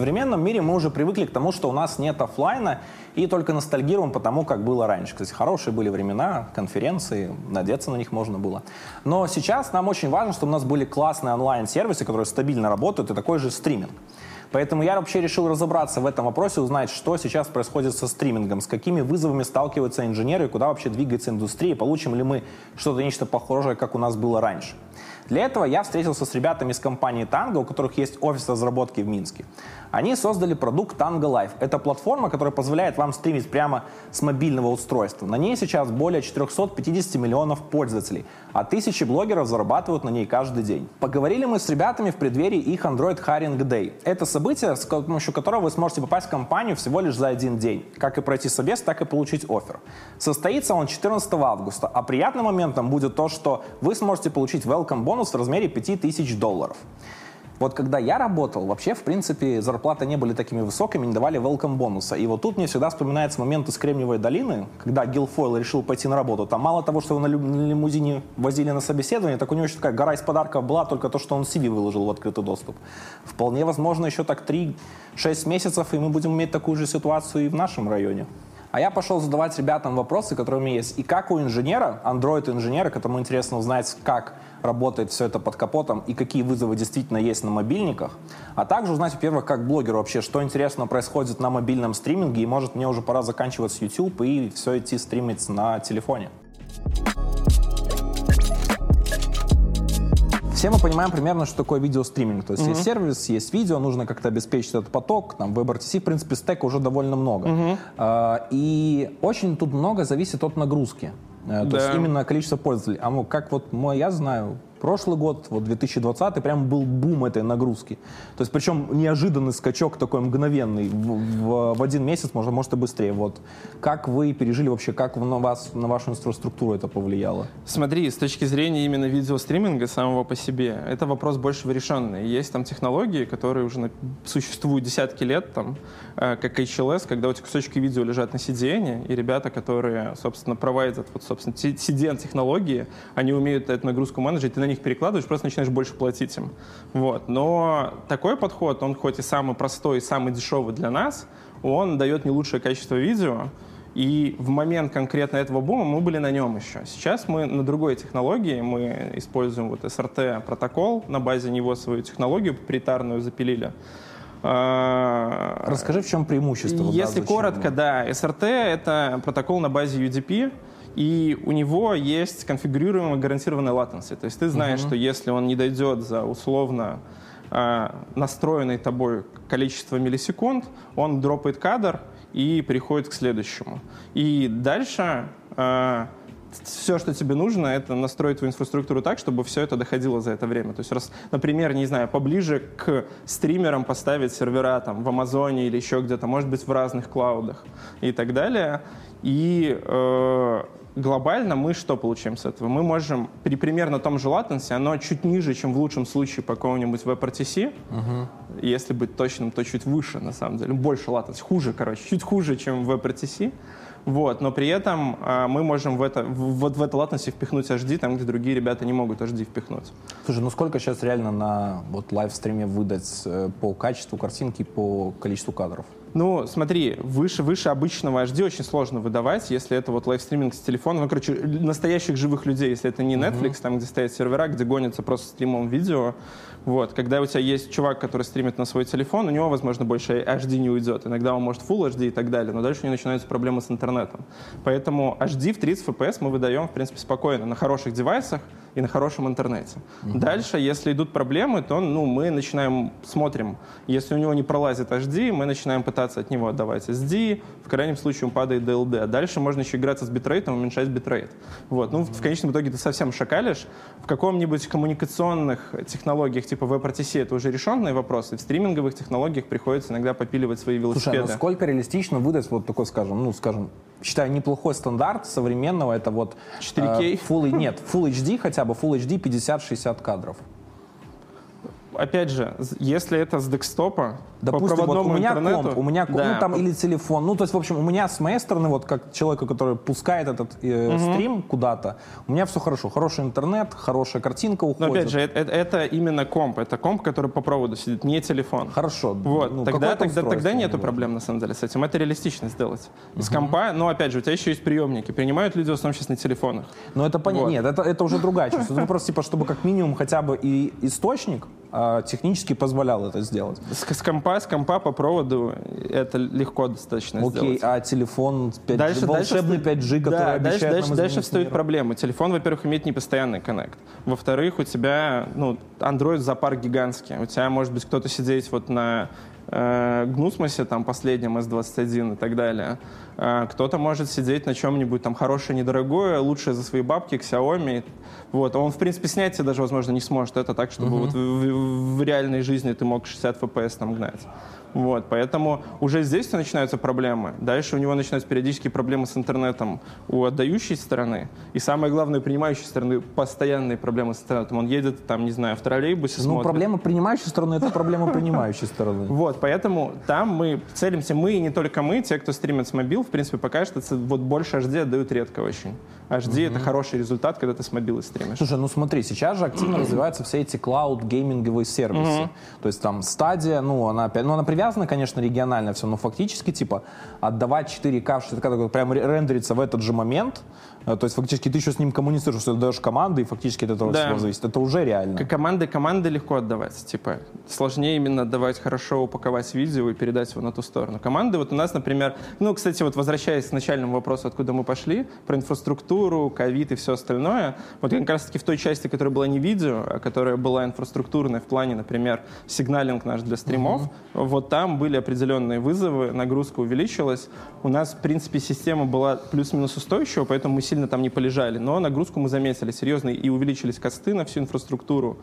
современном мире мы уже привыкли к тому, что у нас нет офлайна, и только ностальгируем по тому, как было раньше. Кстати, хорошие были времена, конференции, надеяться на них можно было. Но сейчас нам очень важно, чтобы у нас были классные онлайн-сервисы, которые стабильно работают, и такой же стриминг. Поэтому я вообще решил разобраться в этом вопросе, узнать, что сейчас происходит со стримингом, с какими вызовами сталкиваются инженеры, куда вообще двигается индустрия, получим ли мы что-то нечто похожее, как у нас было раньше. Для этого я встретился с ребятами из компании Tango, у которых есть офис разработки в Минске. Они создали продукт Tango Life. Это платформа, которая позволяет вам стримить прямо с мобильного устройства. На ней сейчас более 450 миллионов пользователей, а тысячи блогеров зарабатывают на ней каждый день. Поговорили мы с ребятами в преддверии их Android Hiring Day. Это событие, с помощью которого вы сможете попасть в компанию всего лишь за один день. Как и пройти собес, так и получить офер. Состоится он 14 августа, а приятным моментом будет то, что вы сможете получить welcome бонус в размере 5000 долларов. Вот когда я работал, вообще, в принципе, зарплаты не были такими высокими, не давали welcome бонуса. И вот тут мне всегда вспоминается момент из Кремниевой долины, когда Гилфойл решил пойти на работу. Там мало того, что его на лимузине возили на собеседование, так у него еще такая гора из подарков была, только то, что он CV выложил в открытый доступ. Вполне возможно, еще так 3-6 месяцев, и мы будем иметь такую же ситуацию и в нашем районе. А я пошел задавать ребятам вопросы, которые у меня есть. И как у инженера, Android-инженера, которому интересно узнать, как работает все это под капотом и какие вызовы действительно есть на мобильниках, а также узнать, во-первых, как блогер вообще, что интересно происходит на мобильном стриминге, и может мне уже пора заканчивать с YouTube и все идти стримить на телефоне. Все мы понимаем примерно, что такое видеостриминг. То есть mm-hmm. есть сервис, есть видео, нужно как-то обеспечить этот поток. Там в WebRTC, в принципе, стека уже довольно много. Mm-hmm. И очень тут много зависит от нагрузки. Э, то да. есть именно количество пользователей. А ну, как вот мой, я знаю, прошлый год, вот 2020, прям был бум этой нагрузки. То есть причем неожиданный скачок такой мгновенный. В, в, в один месяц, может, может и быстрее. Вот. Как вы пережили вообще, как на вас, на вашу инфраструктуру это повлияло? Смотри, с точки зрения именно видеостриминга самого по себе, это вопрос больше решенный. Есть там технологии, которые уже существуют десятки лет, там, э, как HLS, когда у тебя кусочки видео лежат на CDN, и ребята, которые, собственно, проводят вот, собственно, CDN-технологии, они умеют эту нагрузку менеджить, и на них перекладываешь, просто начинаешь больше платить им. Вот. Но такой подход, он хоть и самый простой, и самый дешевый для нас, он дает не лучшее качество видео, и в момент конкретно этого бума мы были на нем еще. Сейчас мы на другой технологии, мы используем вот SRT протокол, на базе него свою технологию проприетарную запилили. А, Расскажи, в чем преимущество? Если коротко, да, SRT — это протокол на базе UDP, и у него есть конфигурируемая гарантированная latency. То есть ты знаешь, uh-huh. что если он не дойдет за условно э, настроенное тобой количество миллисекунд, он дропает кадр и переходит к следующему. И дальше э, все, что тебе нужно, это настроить твою инфраструктуру так, чтобы все это доходило за это время. То есть, раз, например, не знаю, поближе к стримерам поставить сервера там в Амазоне или еще где-то, может быть, в разных клаудах и так далее. И э, глобально мы что получаем с этого? Мы можем при примерно том же latency, оно чуть ниже, чем в лучшем случае по какому-нибудь WebRTC. Угу. Если быть точным, то чуть выше, на самом деле. Больше latency. Хуже, короче. Чуть хуже, чем в WebRTC. Вот, но при этом э, мы можем в это, в, вот в это latency впихнуть HD, там, где другие ребята не могут HD впихнуть. Слушай, ну сколько сейчас реально на вот лайвстриме выдать э, по качеству картинки, по количеству кадров? Ну, смотри, выше, выше обычного HD очень сложно выдавать, если это вот лайвстриминг с телефона. Ну, короче, настоящих живых людей, если это не Netflix, uh-huh. там, где стоят сервера, где гонятся просто стримом видео. Вот, когда у тебя есть чувак, который стримит на свой телефон, у него, возможно, больше HD не уйдет. Иногда он может Full HD и так далее, но дальше у него начинаются проблемы с интернетом. Поэтому HD в 30 FPS мы выдаем, в принципе, спокойно на хороших девайсах, и на хорошем интернете. Угу. Дальше, если идут проблемы, то ну, мы начинаем, смотрим, если у него не пролазит HD, мы начинаем пытаться от него отдавать SD, в крайнем случае он падает до LD. А дальше можно еще играться с битрейтом, уменьшать битрейт. Вот. Ну, в конечном итоге ты совсем шакалишь. В каком-нибудь коммуникационных технологиях типа WebRTC это уже решенные вопросы. В стриминговых технологиях приходится иногда попиливать свои велосипеды. Слушай, а насколько реалистично выдать вот такой, скажем, ну, скажем, считаю, неплохой стандарт современного, это вот... 4K? Э, full, нет, Full HD хотя бы, Full HD 50-60 кадров. Опять же, если это с декстопа, Допустим, по вот у меня интернету. комп, у меня комп, Да. ну там или телефон. Ну, то есть, в общем, у меня с моей стороны, вот как человека, который пускает этот э, стрим куда-то, у меня все хорошо. Хороший интернет, хорошая картинка Но уходит. опять же, это, это- это именно комп. Это комп, который по проводу сидит, не телефон. Хорошо. Вот, ну, тогда, тогда, тогда нету проблем, на самом деле, с этим. Это реалистично сделать. Из компа, но опять же, у тебя еще есть приемники. Принимают люди в основном сейчас на телефонах. Ну, это понятно. Вот. Нет, это, это уже другая часть. Это просто, типа, чтобы как минимум хотя бы и источник а, технически позволял это сделать. С, с компа, с компа по проводу это легко достаточно Окей, сделать. а телефон 5G, Дальше, волшебный дальше, 5G, который да, обещает дальше, дальше, дальше встают мир. проблемы. Телефон, во-первых, имеет непостоянный коннект. Во-вторых, у тебя, ну, Android зоопарк гигантский. У тебя может быть кто-то сидеть вот на э, Гнусмосе, там, последнем S21 и так далее. А кто-то может сидеть на чем-нибудь там хорошее, недорогое, лучшее за свои бабки, Xiaomi. Вот. Он, в принципе, снять себе даже, возможно, не сможет это так, чтобы вот в, в- в реальной жизни ты мог 60 FPS там гнать. Вот, поэтому уже здесь начинаются проблемы. Дальше у него начинаются периодически проблемы с интернетом у отдающей стороны. И самое главное, у принимающей стороны постоянные проблемы с интернетом. Он едет, там, не знаю, в троллейбусе, Ну, смотрит. проблема принимающей стороны, это проблема принимающей стороны. Вот, поэтому там мы целимся, мы и не только мы, те, кто стримит с мобил, в принципе, пока что вот больше HD отдают редко очень. HD это хороший результат, когда ты с мобилы стримишь. Слушай, ну смотри, сейчас же активно развиваются все эти клауд-гейминговые сервисы. То есть там стадия, ну она опять, ну она привязана, конечно, регионально все, но фактически типа отдавать 4К в 60 такой прям ре- рендерится в этот же момент. Э, То есть фактически ты еще с ним коммуницируешь, что ты даешь команды, и фактически от этого Да. всего зависит. Это уже реально. К- Команды, команды легко отдавать. Типа, сложнее именно отдавать хорошо, упаковать видео и передать его на ту сторону. Команды, вот у нас, например, ну, кстати, вот возвращаясь к начальному вопросу, откуда мы пошли, про инфраструктуру, ковид и все остальное, вот как раз таки в той части, которая была не видео, а которая была инфраструктурная в плане, например, сигналинг наш для стримов, вот там были определенные вызовы, нагрузка увеличилась. У нас, в принципе, система была плюс-минус устойчива, поэтому мы сильно там не полежали, но нагрузку мы заметили серьезно, и увеличились косты на всю инфраструктуру,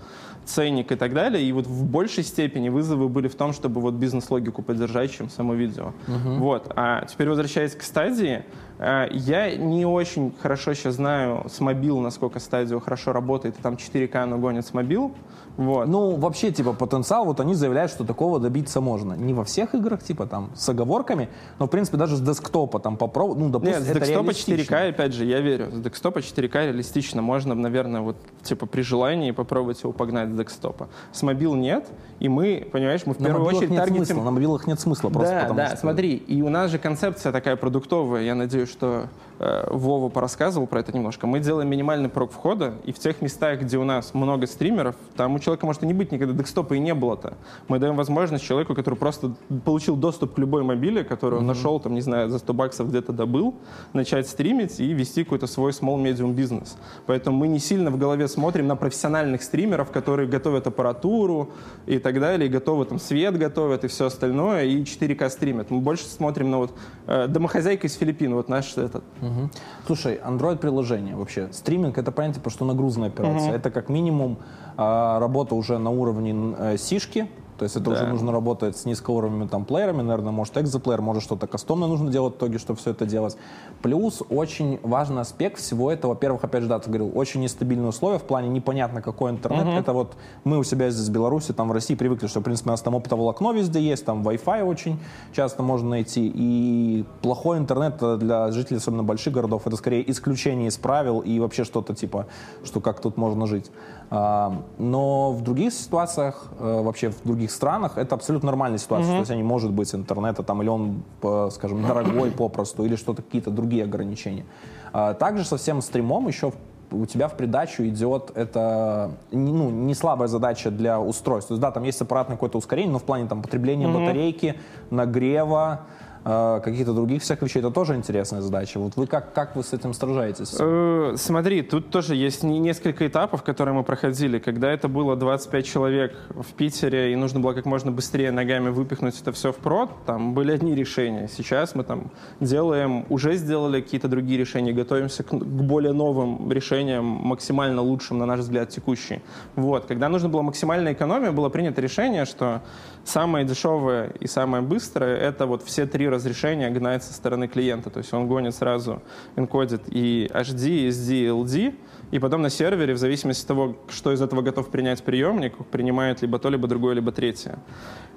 ценник и так далее, и вот в большей степени вызовы были в том, чтобы вот бизнес-логику поддержать, чем само видео. Вот. А теперь возвращаясь к стадии, я не очень хорошо сейчас знаю с мобил, насколько стадио хорошо работает, и там 4К оно гонит с мобил. Вот. Ну, вообще, типа, потенциал, вот они заявляют, что такого добиться можно. Не во всех играх, типа, там, с оговорками, но, в принципе, даже с десктопа там попробовать, ну, допустим, Нет, с это декстопа реалистично. 4К, опять же, я верю. С декстопа 4К реалистично можно, наверное, вот типа при желании попробовать его погнать с декстопа. С мобил нет, и мы, понимаешь, мы в На первую очередь нет таргетим... смысла, на мобилах нет смысла просто да, потому да, что... смотри, и у нас же концепция такая продуктовая, я надеюсь, что Вова порассказывал про это немножко. Мы делаем минимальный порог входа, и в тех местах, где у нас много стримеров, там у человека может и не быть никогда декстопа и не было-то. Мы даем возможность человеку, который просто получил доступ к любой мобиле, который он нашел, там, не знаю, за 100 баксов где-то добыл, начать стримить и вести какой-то свой small-medium бизнес. Поэтому мы не сильно в голове смотрим на профессиональных стримеров, которые готовят аппаратуру и так далее, и готовы там свет готовят и все остальное, и 4К стримят. Мы больше смотрим на вот э, домохозяйка из Филиппин, вот наш этот. Мгм. Слушай, Android-приложение вообще. Стриминг — это, понятие, потому что нагрузная операция. Это как минимум а, работа уже на уровне э, сишки, то есть это Да. уже нужно работать с низкоуровневыми там плеерами, наверное, может экзоплеер, может что-то кастомное нужно делать в итоге, чтобы все это делать. Плюс очень важный аспект всего этого, во-первых, опять же, да, ты говорил, очень нестабильные условия в плане непонятно какой интернет. Это вот мы у себя здесь в Беларуси, там в России привыкли, что, в принципе, у нас там оптоволокно везде есть, там Wi-Fi очень часто можно найти, и плохой интернет для жителей, особенно больших городов, это скорее исключение из правил и вообще что-то типа, что как тут можно жить. А, Но в других ситуациях, э, вообще в других странах, это абсолютно нормальная ситуация. То есть не может быть интернета, там, или он, по- скажем, дорогой попросту, или что-то, какие-то другие ограничения. А Также со всем стримом еще у тебя в придачу идет это ну, не слабая задача для устройств. То есть, да, там есть аппаратное какое-то ускорение, но в плане там потребления батарейки, нагрева, э, каких-то других всяких вещей, это тоже интересная задача. Вот вы как, как вы с этим сражаетесь? Э, Смотри, тут тоже есть не- несколько этапов, которые мы проходили. Когда это было 25 человек в Питере, и нужно было как можно быстрее ногами выпихнуть это все в прод, там были одни решения. Сейчас мы там делаем, уже сделали какие-то другие решения, готовимся к, к более новым решениям, максимально лучшим, на наш взгляд, текущие. Вот. Когда нужно было максимальная экономия, было принято решение, что самое дешевое и самое быстрое — это вот все три разрешения гнать со стороны клиента. То есть он гонит сразу, энкодит и HD, SD, и LD, и потом на сервере, в зависимости от того, что из этого готов принять приемник, принимает либо то, либо другое, либо третье.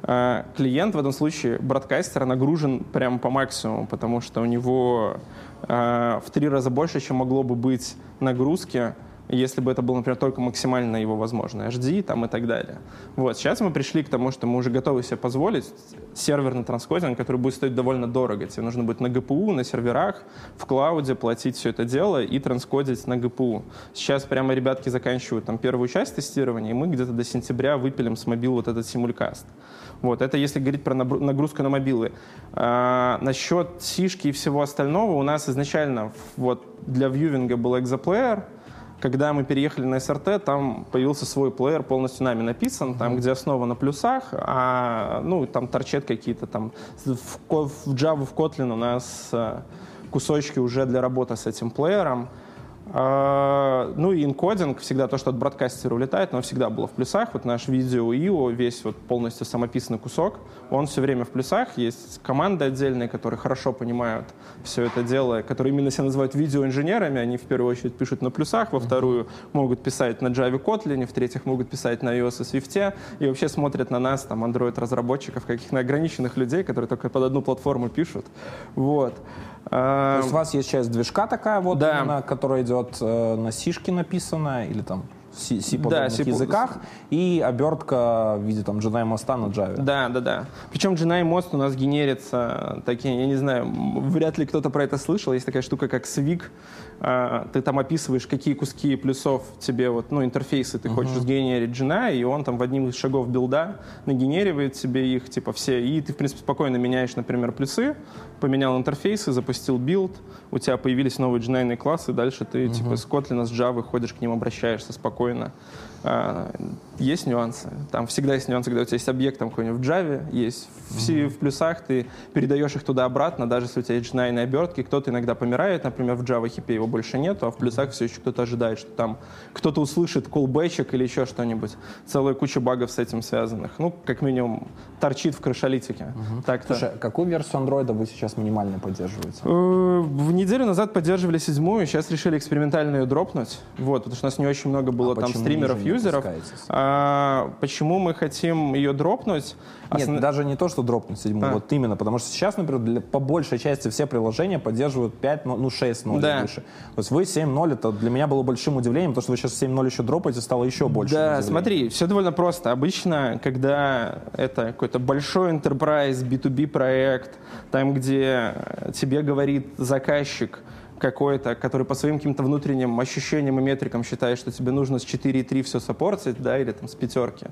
А, клиент в этом случае, бродкастер, нагружен прямо по максимуму, потому что у него а, в три раза больше, чем могло бы быть нагрузки если бы это было, например, только максимально его возможно, HD там и так далее. Вот, сейчас мы пришли к тому, что мы уже готовы себе позволить серверный транскодинг, который будет стоить довольно дорого. Тебе нужно будет на GPU, на серверах, в клауде платить все это дело и транскодить на GPU. Сейчас прямо ребятки заканчивают там первую часть тестирования, и мы где-то до сентября выпилим с мобил вот этот симулькаст. Вот, это если говорить про нагрузку на мобилы. А, насчет сишки и всего остального, у нас изначально вот для вьювинга был экзоплеер, когда мы переехали на SRT, там появился свой плеер, полностью нами написан, там, где основа на плюсах, а, ну, там торчат какие-то там, в, в Java, в Kotlin у нас э, кусочки уже для работы с этим плеером. А, ну и энкодинг, всегда то, что от бродкастера улетает, но всегда было в плюсах. Вот наш видео IO, весь вот полностью самописный кусок, он все время в плюсах. Есть команды отдельные, которые хорошо понимают все это дело, которые именно себя называют видеоинженерами. Они в первую очередь пишут на плюсах, во вторую могут писать на Java Kotlin, в третьих могут писать на iOS и Swift, и вообще смотрят на нас, там, Android-разработчиков, каких-то ограниченных людей, которые только под одну платформу пишут. Вот. То есть у вас есть часть движка такая вот, да. именно, которая идет э, на сишке написана или там C, C да, C языках и обертка в виде там JNI моста на Java. Да, да, да. Причем JNI мост у нас генерится такие, я не знаю, вряд ли кто-то про это слышал. Есть такая штука, как SWIG. А, ты там описываешь, какие куски плюсов тебе, вот, ну, интерфейсы ты uh-huh. хочешь сгенерить JNI, и он там в одним из шагов билда нагенеривает себе их, типа, все. И ты, в принципе, спокойно меняешь, например, плюсы, поменял интерфейсы, запустил build, у тебя появились новые JNI классы, дальше ты, uh-huh. типа, с Kotlin, с Java ходишь к ним, обращаешься спокойно есть нюансы. Там всегда есть нюансы, когда у тебя есть объект там какой-нибудь в Java, есть в C, в плюсах, ты передаешь их туда-обратно, даже если у тебя есть GNI обертки, кто-то иногда помирает, например, в Java хипе его больше нету, а в плюсах все еще кто-то ожидает, что там кто-то услышит колбэчик или еще что-нибудь. Целая куча багов с этим связанных. Ну, как минимум, торчит в крышалитике. Mm-hmm. Так-то. Слушай, какую версию Android вы сейчас минимально поддерживаете? Э, в неделю назад поддерживали седьмую, сейчас решили экспериментально ее дропнуть, вот, потому что у нас не очень много было а там стримеров, юзеров. А, почему мы хотим ее дропнуть? Нет, Основ... даже не то, что дропнуть седьмую, а. вот именно, потому что сейчас, например, для, по большей части все приложения поддерживают 5, ну 6.0 да. и выше. То есть вы 7.0, это для меня было большим удивлением, потому что вы сейчас 7.0 еще дропаете, стало еще больше. Да, смотри, все довольно просто. Обычно, когда это какой-то большой enterprise, B2B проект, там, где тебе говорит заказчик, какой-то, который по своим каким-то внутренним ощущениям и метрикам считает, что тебе нужно с 4.3 все сопортить, да, или там с пятерки,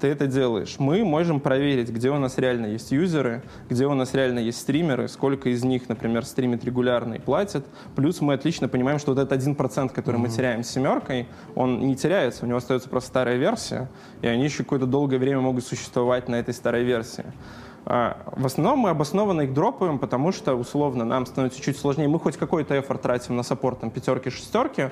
ты это делаешь. Мы можем проверить, где у нас реально есть юзеры, где у нас реально есть стримеры, сколько из них, например, стримит регулярно и платит. Плюс мы отлично понимаем, что вот этот один процент, который mm-hmm. мы теряем с семеркой, он не теряется, у него остается просто старая версия, и они еще какое-то долгое время могут существовать на этой старой версии. А, в основном мы обоснованно их дропаем, потому что, условно, нам становится чуть сложнее. Мы хоть какой-то эффорт тратим на саппорт, там, пятерки, шестерки,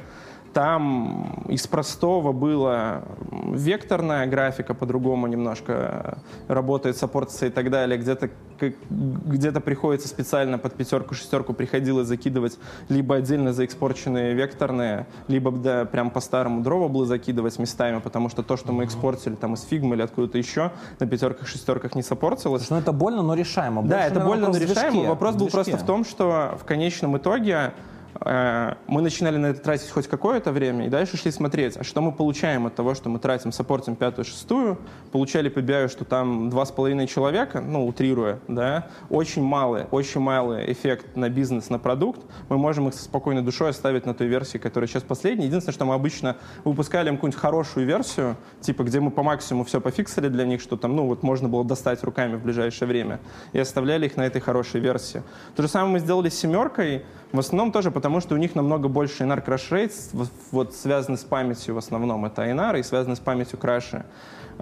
там из простого было векторная графика, по-другому немножко работает, саппортится и так далее. Где-то где приходится специально под пятерку, шестерку приходилось закидывать либо отдельно заэкспорченные векторные, либо да, прям по-старому дроваблы закидывать местами, потому что то, что мы экспортили там из фигмы или откуда-то еще, на пятерках, шестерках не саппортилось. Ну это больно, но решаемо. Да, это больно, но решаемо. Вопрос был просто в том, что в конечном итоге мы начинали на это тратить хоть какое-то время, и дальше шли смотреть, а что мы получаем от того, что мы тратим, саппортим пятую, шестую, получали по BI, что там два с половиной человека, ну, утрируя, да, очень малый, очень малый эффект на бизнес, на продукт, мы можем их со спокойной душой оставить на той версии, которая сейчас последняя. Единственное, что мы обычно выпускали им какую-нибудь хорошую версию, типа, где мы по максимуму все пофиксили для них, что там, ну, вот можно было достать руками в ближайшее время, и оставляли их на этой хорошей версии. То же самое мы сделали с семеркой, в основном тоже потому, что у них намного больше INR crash rates, вот связаны с памятью в основном, это INR и связаны с памятью краши.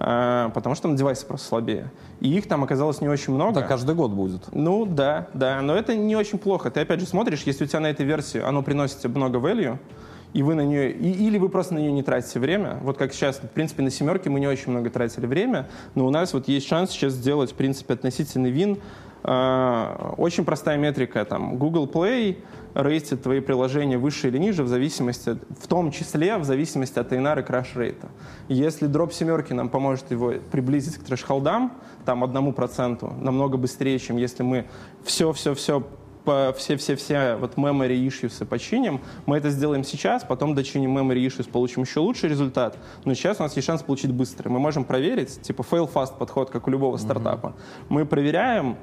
А, потому что там девайсы просто слабее. И их там оказалось не очень много. Да, каждый год будет. Ну, да, да. Но это не очень плохо. Ты опять же смотришь, если у тебя на этой версии оно приносит тебе много value, и вы на нее, и, или вы просто на нее не тратите время. Вот как сейчас, в принципе, на семерке мы не очень много тратили время, но у нас вот есть шанс сейчас сделать, в принципе, относительный вин Э, очень простая метрика. Там, Google Play рейтит твои приложения выше или ниже в зависимости, в том числе в зависимости от INR и краш рейта. Если дроп семерки нам поможет его приблизить к трэш-холдам, там одному проценту, намного быстрее, чем если мы все-все-все все-все-все вот memory issues починим. Мы это сделаем сейчас, потом дочиним memory issues, получим еще лучший результат. Но сейчас у нас есть шанс получить быстро. Мы можем проверить, типа fail fast подход, как у любого стартапа. Mm-hmm. Мы проверяем,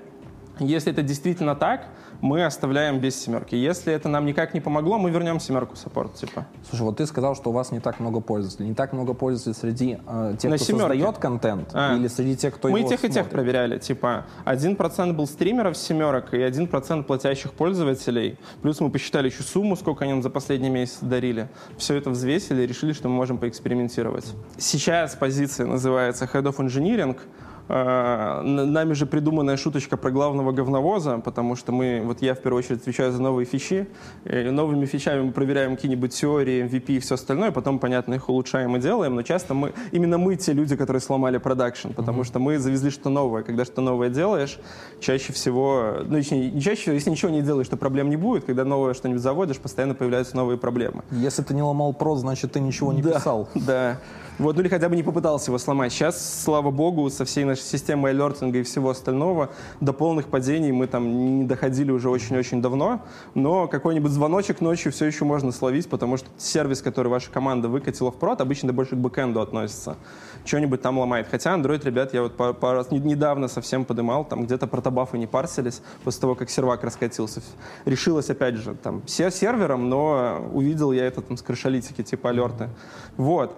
если это действительно так, мы оставляем без семерки. Если это нам никак не помогло, мы вернем семерку саппорт. Типа. Слушай, вот ты сказал, что у вас не так много пользователей. Не так много пользователей среди э, тех, На кто семерке. создает контент а. или среди тех, кто мы его Мы тех смотрит? и тех проверяли. Типа, один процент был стримеров семерок и один процент платящих пользователей. Плюс мы посчитали еще сумму, сколько они нам за последний месяц дарили. Все это взвесили и решили, что мы можем поэкспериментировать. Сейчас позиция называется Head of Engineering — нами же придуманная шуточка про главного говновоза, потому что мы, вот я в первую очередь отвечаю за новые фичи. И новыми фичами мы проверяем какие-нибудь теории, MVP и все остальное, потом, понятно, их улучшаем и делаем, но часто мы, именно мы те люди, которые сломали продакшн, потому mm-hmm. что мы завезли что новое. Когда что новое делаешь, чаще всего, ну, не чаще, если ничего не делаешь, то проблем не будет. Когда новое что-нибудь заводишь, постоянно появляются новые проблемы. Если ты не ломал прод, значит, ты ничего не да, писал. Да. Вот, ну или хотя бы не попытался его сломать. Сейчас, слава богу, со всей нашей системой алертинга и всего остального до полных падений мы там не доходили уже очень-очень давно, но какой-нибудь звоночек ночью все еще можно словить, потому что сервис, который ваша команда выкатила в прод, обычно больше к бэкэнду относится. Что-нибудь там ломает. Хотя Android, ребят, я вот пару раз недавно совсем подымал, там где-то протобафы не парсились после того, как сервак раскатился. Решилось, опять же, там, сервером, но увидел я это там с крышалитики, типа алерты. Вот.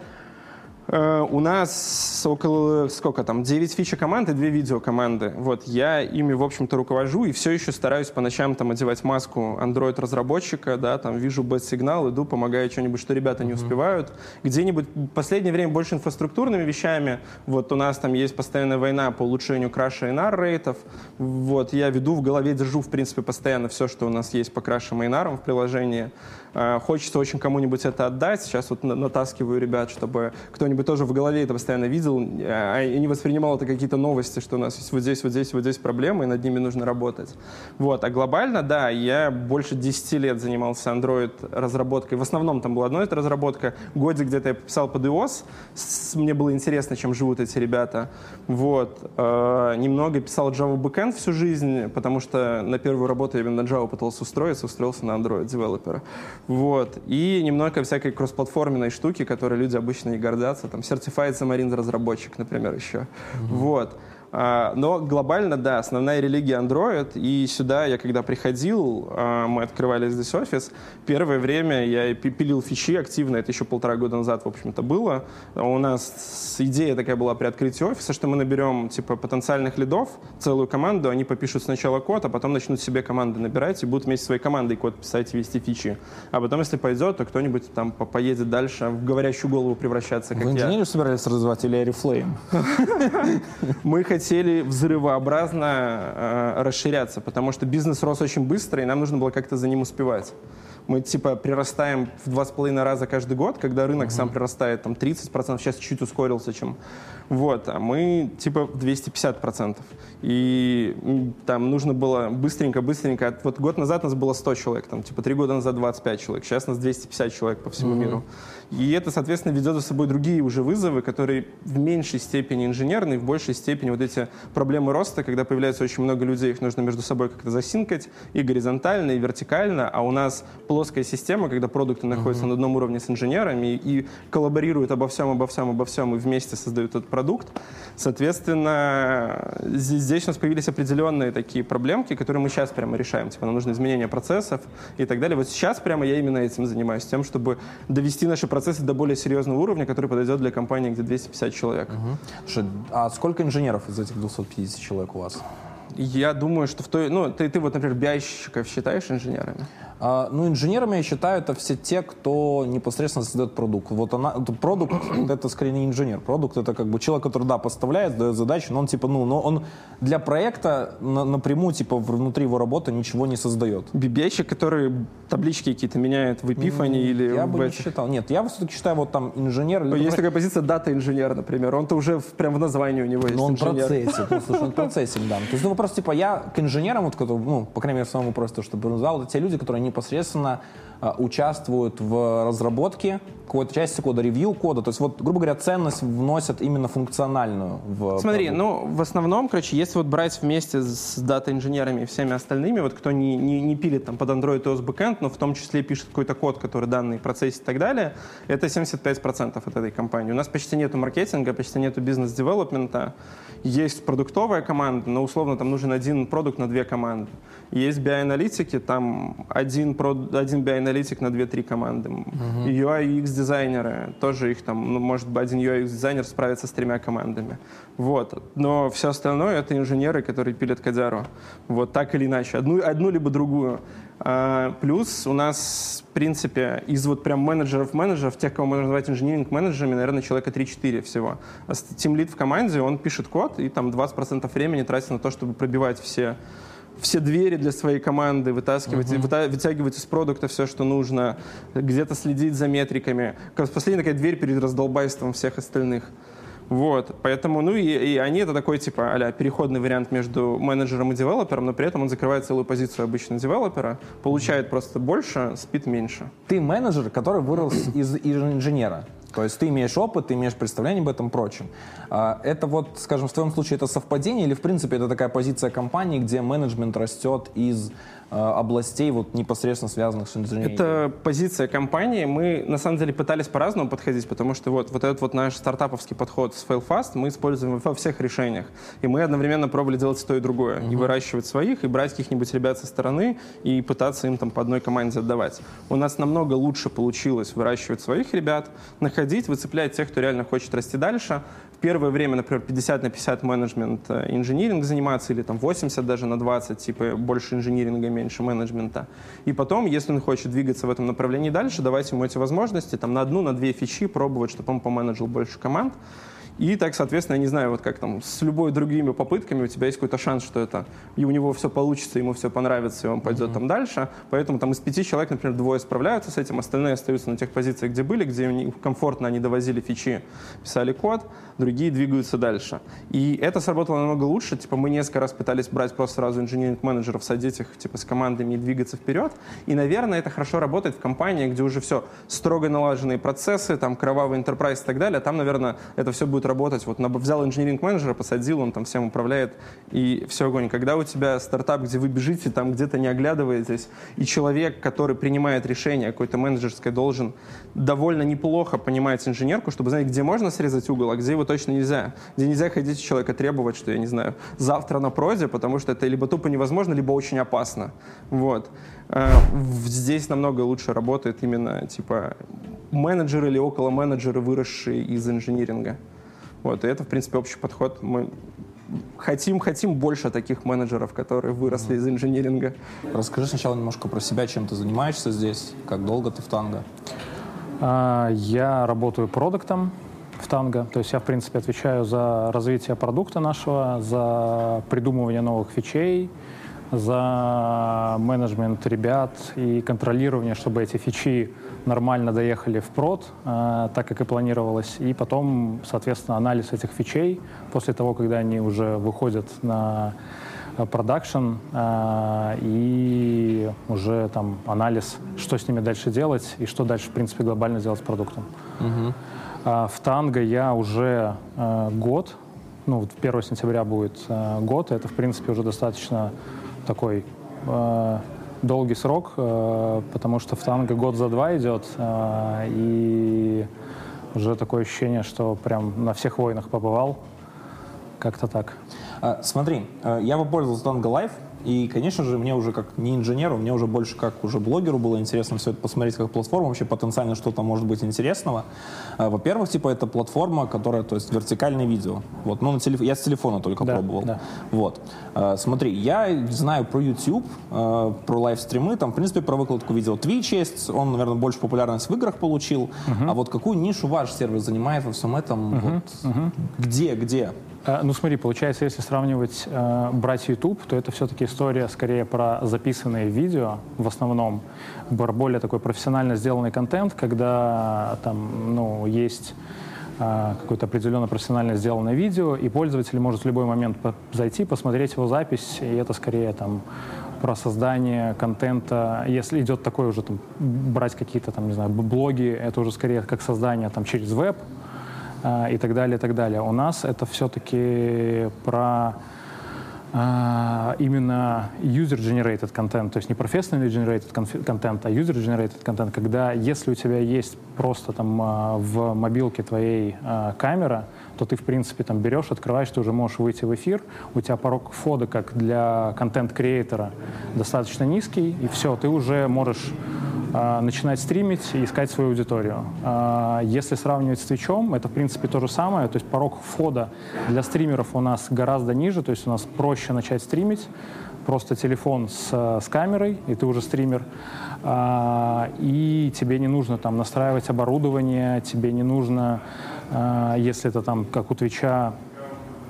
Э, у нас около, сколько там, 9 фичи команды, 2 видео команды. Вот, я ими, в общем-то, руковожу и все еще стараюсь по ночам там одевать маску Android-разработчика, да, там вижу бэт-сигнал, иду, помогаю что-нибудь, что ребята не успевают. Где-нибудь в последнее время больше инфраструктурными вещами. Вот у нас там есть постоянная война по улучшению краша и рейтов. Вот, я веду в голове, держу, в принципе, постоянно все, что у нас есть по крашам и нарам в приложении. Э, хочется очень кому-нибудь это отдать. Сейчас вот натаскиваю ребят, чтобы кто-нибудь тоже в голове это постоянно видел э, и не воспринимал это какие-то новости, что у нас есть вот здесь, вот здесь, вот здесь проблемы, и над ними нужно работать. Вот. А глобально, да, я больше 10 лет занимался Android разработкой. В основном там была одна эта разработка. Годик где-то я писал под iOS. Мне было интересно, чем живут эти ребята. Вот. Э, немного писал Java Backend всю жизнь, потому что на первую работу я именно на Java пытался устроиться, устроился на Android девелопера. Вот. И немного всякой кроссплатформенной штуки, которые люди обычно не гордятся. Там Certified Xamarin разработчик, например, еще. Mm-hmm. Вот. А, но глобально, да, основная религия Android. И сюда я, когда приходил, а, мы открывали здесь офис, первое время я пилил фичи активно, это еще полтора года назад, в общем-то, было. У нас идея такая была при открытии офиса, что мы наберем, типа, потенциальных лидов, целую команду, они попишут сначала код, а потом начнут себе команды набирать и будут вместе своей командой код писать и вести фичи. А потом, если пойдет, то кто-нибудь там поедет дальше в говорящую голову превращаться, как Вы инженерию собирались развивать или Oriflame? Мы хотели взрывообразно э, расширяться, потому что бизнес рос очень быстро, и нам нужно было как-то за ним успевать. Мы типа прирастаем в два с половиной раза каждый год, когда рынок uh-huh. сам прирастает там 30%, сейчас чуть ускорился, чем вот, а мы типа 250%. И там нужно было быстренько-быстренько. Вот год назад нас было 100 человек, там типа три года назад 25 человек, сейчас нас 250 человек по всему mm-hmm. миру. И это, соответственно, ведет за собой другие уже вызовы, которые в меньшей степени инженерные, в большей степени вот эти проблемы роста, когда появляется очень много людей, их нужно между собой как-то засинкать и горизонтально, и вертикально, а у нас плоская система, когда продукты находятся mm-hmm. на одном уровне с инженерами и, и коллаборируют обо всем, обо всем, обо всем, и вместе создают этот продукт. Соответственно, здесь, у нас появились определенные такие проблемки, которые мы сейчас прямо решаем. Типа нам нужно изменение процессов и так далее. Вот сейчас прямо я именно этим занимаюсь, тем, чтобы довести наши процессы до более серьезного уровня, который подойдет для компании, где 250 человек. Угу. Слушай, а сколько инженеров из этих 250 человек у вас? Я думаю, что в той... Ну, ты, ты вот, например, биайщиков считаешь инженерами? А, ну, инженерами я считаю, это все те, кто непосредственно создает продукт. Вот она, продукт это скорее не инженер. Продукт это как бы человек, который, да, поставляет, дает задачу, но он типа, ну, но он для проекта на, напрямую, типа, внутри его работы ничего не создает. Бибейщик, который таблички какие-то меняет в Epiphany mm, или Я в бы этих... не считал. Нет, я все-таки считаю, вот там инженер... Есть например... такая позиция дата-инженер, например. Он-то уже в, прям в названии у него есть Но он инженер. процессик. Ну, слушай, он процессинг, да. То есть, ну, вопрос просто, типа, я к инженерам, вот, ну, по крайней мере, самому просто, чтобы назвал, это те люди, которые непосредственно а, участвуют в разработке какой-то части кода, ревью кода. То есть, вот, грубо говоря, ценность вносят именно функциональную в Смотри, продукт. ну, в основном, короче, если вот брать вместе с дата-инженерами и всеми остальными, вот кто не, не, не пилит там под Android OS backend, но в том числе пишет какой-то код, который данные процессит и так далее, это 75% от этой компании. У нас почти нету маркетинга, почти нету бизнес-девелопмента. Есть продуктовая команда, но условно там нужен один продукт на две команды. Есть биоаналитики, там один, один биоаналитик на 2-3 команды. Uh-huh. UI UX дизайнеры, тоже их там, ну, может быть, один UI UX дизайнер справится с тремя командами. Вот. Но все остальное это инженеры, которые пилят кодяру. Вот так или иначе. Одну, одну либо другую. А, плюс у нас, в принципе, из вот прям менеджеров-менеджеров, тех, кого можно назвать инженеринг-менеджерами, наверное, человека 3-4 всего. Тимлид в команде, он пишет код, и там 20% времени тратит на то, чтобы пробивать все все двери для своей команды, вытаскивать, uh-huh. вытягивать из продукта все, что нужно, где-то следить за метриками. Последняя такая дверь перед раздолбайством всех остальных. Вот, поэтому, ну и, и они это такой, типа, а переходный вариант между менеджером и девелопером, но при этом он закрывает целую позицию обычно девелопера, получает просто больше, спит меньше. Ты менеджер, который вырос из, из инженера. То есть ты имеешь опыт, ты имеешь представление об этом прочем. А, это вот, скажем, в твоем случае это совпадение или, в принципе, это такая позиция компании, где менеджмент растет из областей, вот непосредственно связанных с инженерией? Это позиция компании. Мы, на самом деле, пытались по-разному подходить, потому что вот, вот этот вот наш стартаповский подход с FailFast мы используем во всех решениях. И мы одновременно пробовали делать то и другое. Uh-huh. И выращивать своих, и брать каких-нибудь ребят со стороны, и пытаться им там по одной команде отдавать. У нас намного лучше получилось выращивать своих ребят, находить, выцеплять тех, кто реально хочет расти дальше, первое время, например, 50 на 50 менеджмент, э, инжиниринг заниматься, или там 80 даже на 20, типа больше инжиниринга, меньше менеджмента. И потом, если он хочет двигаться в этом направлении дальше, давайте ему эти возможности, там на одну, на две фичи пробовать, чтобы он поменеджил больше команд. И так, соответственно, я не знаю, вот как там с любой другими попытками у тебя есть какой-то шанс, что это и у него все получится, ему все понравится, и он пойдет mm-hmm. там дальше. Поэтому там из пяти человек, например, двое справляются с этим, остальные остаются на тех позициях, где были, где комфортно они довозили фичи, писали код, другие двигаются дальше. И это сработало намного лучше. Типа мы несколько раз пытались брать просто сразу инженеринг-менеджеров, садить их типа с командами и двигаться вперед. И, наверное, это хорошо работает в компании, где уже все строго налаженные процессы, там кровавый enterprise и так далее. Там, наверное, это все будет работать. Вот взял инженеринг-менеджера, посадил, он там всем управляет, и все огонь. Когда у тебя стартап, где вы бежите, там где-то не оглядываетесь, и человек, который принимает решение какое-то менеджерское, должен довольно неплохо понимать инженерку, чтобы знать, где можно срезать угол, а где его точно нельзя. Где нельзя ходить у человека требовать, что, я не знаю, завтра на проде, потому что это либо тупо невозможно, либо очень опасно. Вот. Э, здесь намного лучше работает именно, типа, менеджеры или около менеджеры, выросшие из инжиниринга. Вот, и это, в принципе, общий подход. Мы хотим, хотим больше таких менеджеров, которые выросли из инжиниринга. Расскажи сначала немножко про себя, чем ты занимаешься здесь, как долго ты в танго? А, я работаю продуктом в Танго. То есть я, в принципе, отвечаю за развитие продукта нашего, за придумывание новых фичей, за менеджмент ребят и контролирование, чтобы эти фичи нормально доехали в прод, э, так как и планировалось. И потом, соответственно, анализ этих фичей после того, когда они уже выходят на э, продакшн э, и уже там анализ, что с ними дальше делать и что дальше, в принципе, глобально делать с продуктом. Угу. в Танго я уже год, ну, вот 1 сентября будет год, это, в принципе, уже достаточно такой долгий срок, э, потому что в танго год за два идет, э, и уже такое ощущение, что прям на всех войнах побывал. Как-то так. А, смотри, э, я попользовался Tango Live, и, конечно же, мне уже как не инженеру, мне уже больше как уже блогеру было интересно все это посмотреть как платформа, вообще потенциально что-то может быть интересного. А, во-первых, типа это платформа, которая, то есть вертикальное видео. Вот, ну, на телеф... я с телефона только да, пробовал. Да. Вот. А, смотри, я знаю про YouTube, а, про лайвстримы, там, в принципе, про выкладку видео Twitch есть, он, наверное, больше популярность в играх получил. Угу. А вот какую нишу ваш сервис занимает во всем этом? Угу. Вот, угу. Где, где? Э, ну смотри, получается, если сравнивать, э, брать YouTube, то это все-таки история скорее про записанные видео в основном, более такой профессионально сделанный контент, когда там, ну, есть а, какое-то определенно профессионально сделанное видео, и пользователь может в любой момент зайти, посмотреть его запись, и это скорее там про создание контента, если идет такое уже там брать какие-то там, не знаю, блоги, это уже скорее как создание там через веб э, и так далее, и так далее. У нас это все-таки про а, именно user-generated контент, то есть не professionally generated контент, а user-generated контент, когда если у тебя есть просто там а, в мобилке твоей а, камера, то ты, в принципе, там берешь, открываешь, ты уже можешь выйти в эфир, у тебя порог входа, как для контент-креатора, достаточно низкий, и все, ты уже можешь начинать стримить и искать свою аудиторию. Э, если сравнивать с Твичом, это, в принципе, то же самое, то есть порог входа для стримеров у нас гораздо ниже, то есть у нас проще начать стримить, просто телефон с, с камерой, и ты уже стример, а, и тебе не нужно там настраивать оборудование, тебе не нужно, а, если это там как у Твича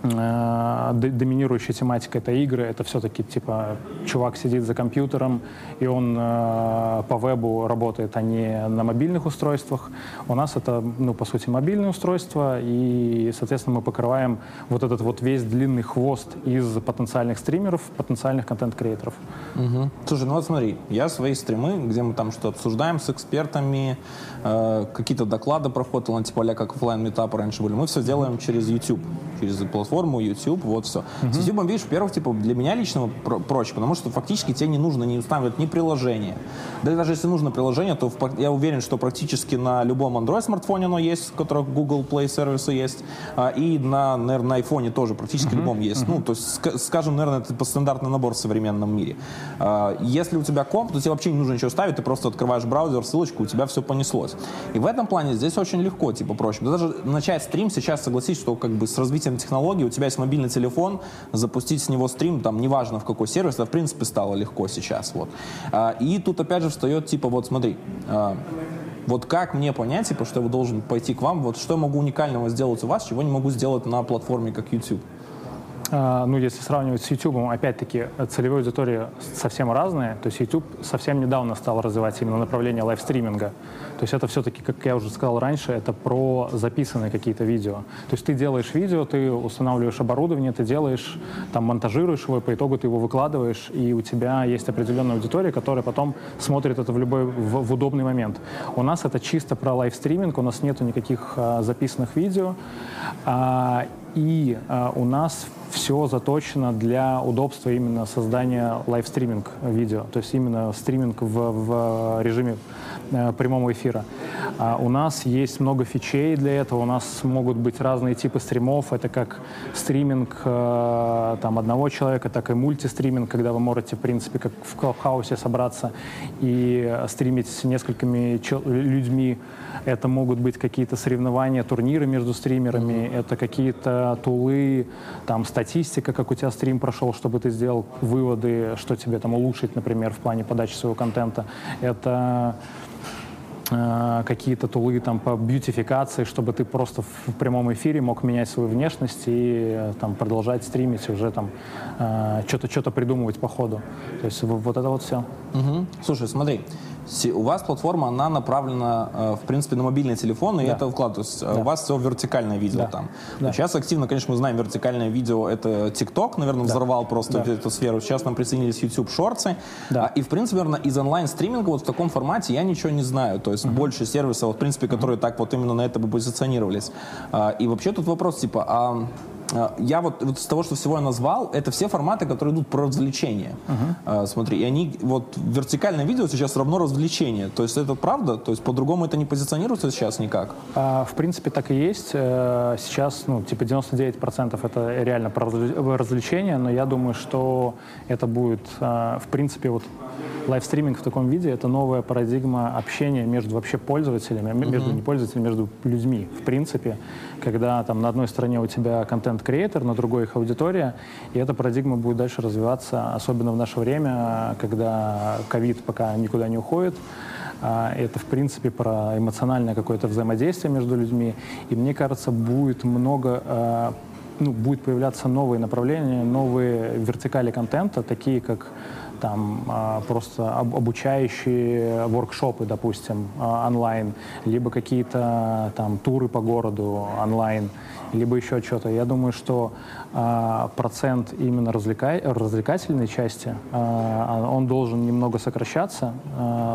доминирующая тематика это игры, это все-таки типа чувак сидит за компьютером и он э, по вебу работает, а не на мобильных устройствах. У нас это, ну, по сути, мобильное устройство, и, соответственно, мы покрываем вот этот вот весь длинный хвост из потенциальных стримеров, потенциальных контент-креаторов. Угу. Слушай, ну вот смотри, я свои стримы, где мы там что обсуждаем с экспертами, э, какие-то доклады проходят, типа а как офлайн метапы раньше были, мы все делаем через YouTube, через платформу YouTube, вот все. Uh-huh. С YouTube, видишь, во-первых, типа, для меня лично про- проще, потому что фактически тебе не нужно не устанавливать ни приложение. Да и даже если нужно приложение, то в, я уверен, что практически на любом Android смартфоне оно есть, в котором Google Play сервисы есть, а, и на, наверное, на iPhone тоже практически uh-huh. любом есть. Uh-huh. Ну, то есть, ск- скажем, наверное, это стандартный набор в современном мире. А, если у тебя комп, то тебе вообще не нужно ничего ставить, ты просто открываешь браузер, ссылочку, у тебя все понеслось. И в этом плане здесь очень легко, типа, проще. Да даже начать стрим сейчас, согласись, что как бы с развитием технологий у тебя есть мобильный телефон, запустить с него стрим, там, неважно в какой сервис, это, в принципе, стало легко сейчас, вот. А, и тут, опять же, встает, типа, вот, смотри, а, вот как мне понять, типа, что я должен пойти к вам, вот что я могу уникального сделать у вас, чего не могу сделать на платформе, как YouTube? А, ну, если сравнивать с YouTube, опять-таки, целевые аудитории совсем разные. То есть YouTube совсем недавно стал развивать именно направление livestreaming а. То есть это все-таки, как я уже сказал раньше, это про записанные какие-то видео. То есть ты делаешь видео, ты устанавливаешь оборудование, ты делаешь, там, монтажируешь его, по итогу ты его выкладываешь, и у тебя есть определенная аудитория, которая потом смотрит это в любой, в, в удобный момент. У нас это чисто про livestreaming, у нас нету никаких а, записанных видео. А, и а, у нас все заточено для удобства именно создания livestreaming видео, то есть именно стриминг в, в режиме э, прямого эфира. А у нас есть много фичей для этого, у нас могут быть разные типы стримов, это как стриминг э, там, одного человека, так и мультистриминг, когда вы можете, в принципе, как в Clubhouse е собраться и стримить с несколькими людьми. Это могут быть какие-то соревнования, турниры между стримерами, mm-hmm. это какие-то тулы, там, статистика, как у тебя стрим прошел, чтобы ты сделал выводы, что тебе там улучшить, например, в плане подачи своего контента. Это э, какие-то тулы там по бьютификации, чтобы ты просто в прямом эфире мог менять свою внешность и э, там продолжать стримить уже там э, что-то что-то придумывать по ходу. То есть вот это вот все. Угу. Слушай, смотри, у вас платформа, она направлена, э, в принципе, на мобильный телефон, и да. это вклад. То есть э, да. у вас все вертикальное видео да. там. Да. Сейчас активно, конечно, мы знаем вертикальное видео, это TikTok, наверное, да. взорвал просто да. эту сферу. Сейчас нам присоединились YouTube шорты. Да. И, в принципе, наверное, из онлайн-стриминга вот в таком формате я ничего не знаю. То есть uh-huh. больше сервисов, в принципе, которые uh-huh. так вот именно на это бы позиционировались. А, и вообще тут вопрос, типа, а а, я вот, вот из того, что всего я назвал, это все форматы, которые идут про развлечение. Uh-huh. Смотри, и они, вот вертикальное видео сейчас равно развлечение. То есть это правда? То есть по-другому это не позиционируется сейчас никак? А, в принципе, так и есть. Э, сейчас, ну, типа 99% это реально про развлечение, но я думаю, что это будет, э, в принципе, вот лайвстриминг в таком виде — это новая парадигма общения между вообще пользователями, uh-huh. между не пользователями, между людьми, в принципе, когда там на одной стороне у тебя контент-креатор, на другой их аудитория, и эта парадигма будет дальше развиваться, особенно в наше время, когда ковид пока никуда не уходит, а, это, в принципе, про эмоциональное какое-то взаимодействие между людьми. И мне кажется, будет много а, ну, будет появляться новые направления, новые вертикали контента, такие как там а, просто об, обучающие воркшопы, допустим, а, онлайн, либо какие-то там туры по городу онлайн, либо еще что-то. Я думаю, что а, процент именно развлека... развлекательной части, он должен немного сокращаться,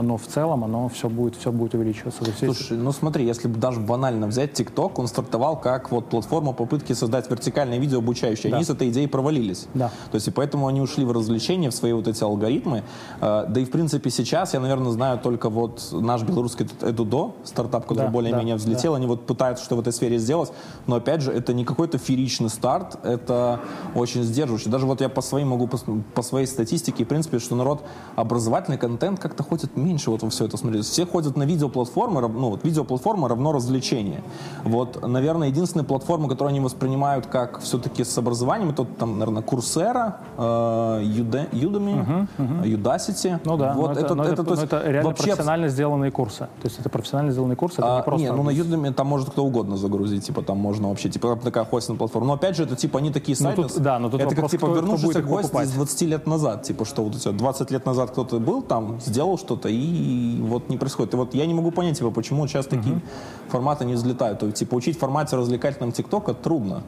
но в целом оно все будет, все будет увеличиваться. Слушай, ну смотри, если бы даже банально взять TikTok, он стартовал как вот платформа попытки создать вертикальное видео обучающее. Да. Они с этой идеей провалились. Да. То есть и поэтому они ушли в развлечения, в свои вот эти алгоритмы. А, да и в принципе сейчас я, наверное, знаю только вот наш белорусский Эдудо, стартап, который да, более-менее да, взлетел, да. они вот пытаются что в этой сфере сделать, но опять же это не какой-то фееричный старт, это очень сдерживающий. Даже вот я по своим могу, по, по своей статистике, в принципе, что народ образовательный контент как-то ходит меньше вот во все это смотреть. Все ходят на видеоплатформы, ну вот видеоплатформа равно развлечение. Вот, наверное, единственная платформа, которую они воспринимают как все-таки с образованием, это там, наверное, Курсера, э, Udemy, uh-huh, uh-huh. Udacity. Ну да, вот это, это, это, это, это реально вообще... профессионально сделанные курсы. То есть это профессионально сделанные курсы, это а, не просто... Не, ну на Udemy там может кто угодно загрузить, типа там можно вообще, типа такая хостинг платформа. Но опять же, это типа они такие сайты... Ну, тут, да, но тут это вопрос, как типа кто, вернувшийся кто гость из 20 лет назад. Типа что вот у тебя 20 лет назад кто-то был там, сделал что-то, и вот не происходит. И вот я не могу понять, типа, почему сейчас такие форматы не взлетают. То есть, типа, учить в формате развлекательном ТикТока трудно.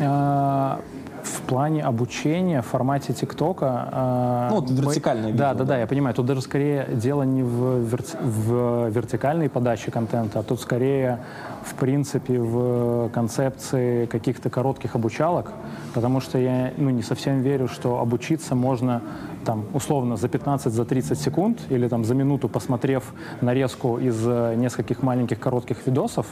А, в плане обучения в формате ТикТока... Э, ну, вот вертикальное видео. Да, да, да, я понимаю. Тут даже скорее дело не в, верти... в вертикальной подаче контента, а тут скорее, в принципе, в концепции каких-то коротких обучалок, потому что я ну, не совсем верю, что обучиться можно там, условно за 15, за 30 секунд или там за минуту, посмотрев нарезку из нескольких маленьких коротких видосов,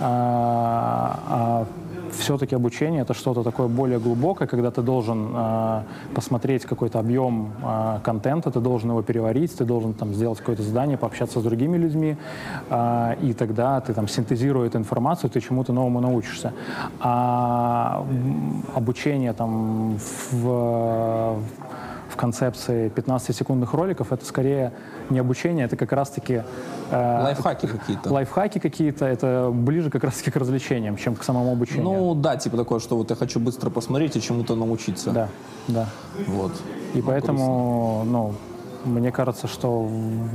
а, а все-таки обучение это что-то такое более глубокое, когда ты должен э, посмотреть какой-то объем э, контента, ты должен его переварить, ты должен там сделать какое-то задание, пообщаться с другими людьми, э, и тогда ты там синтезируя эту информацию, ты чему-то новому научишься. А обучение там в в концепции 15-секундных роликов, это скорее не обучение, это как раз-таки... Э, лайфхаки какие-то. Лайфхаки какие-то, это ближе как раз-таки к развлечениям, чем к самому обучению. Ну да, типа такое, что вот я хочу быстро посмотреть и чему-то научиться. Да, да. Вот. И ну, поэтому, грустно. ну, мне кажется, что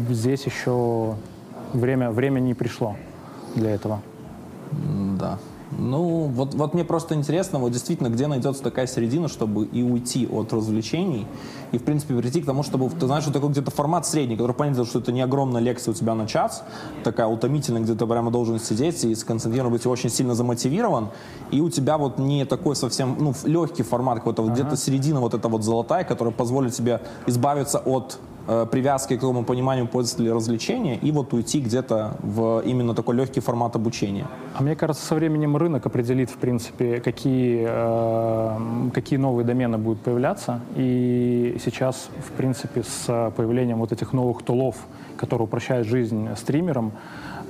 здесь еще время, время не пришло для этого. Да. Ну, вот, вот мне просто интересно, вот действительно, где найдется такая середина, чтобы и уйти от развлечений, и, в принципе, прийти к тому, чтобы, ты знаешь, что такой где-то формат средний, который понятно, что это не огромная лекция у тебя на час, такая утомительная, где ты прямо должен сидеть и сконцентрирован быть, очень сильно замотивирован, и у тебя вот не такой совсем, ну, легкий формат какой-то, вот ага. где-то середина вот эта вот золотая, которая позволит тебе избавиться от Э, привязки к тому пониманию пользователя развлечения и вот уйти где-то в именно такой легкий формат обучения. А мне кажется, со временем рынок определит, в принципе, какие, э, какие новые домены будут появляться. И сейчас, в принципе, с появлением вот этих новых тулов, которые упрощают жизнь стримерам,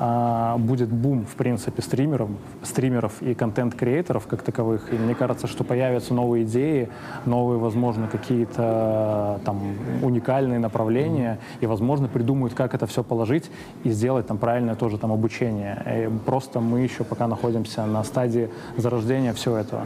а, будет бум, в принципе, стримеров, стримеров и контент-креаторов как таковых. И мне кажется, что появятся новые идеи, новые, возможно, какие-то там уникальные направления, и, возможно, придумают, как это все положить и сделать там правильное тоже там обучение. И просто мы еще пока находимся на стадии зарождения всего этого.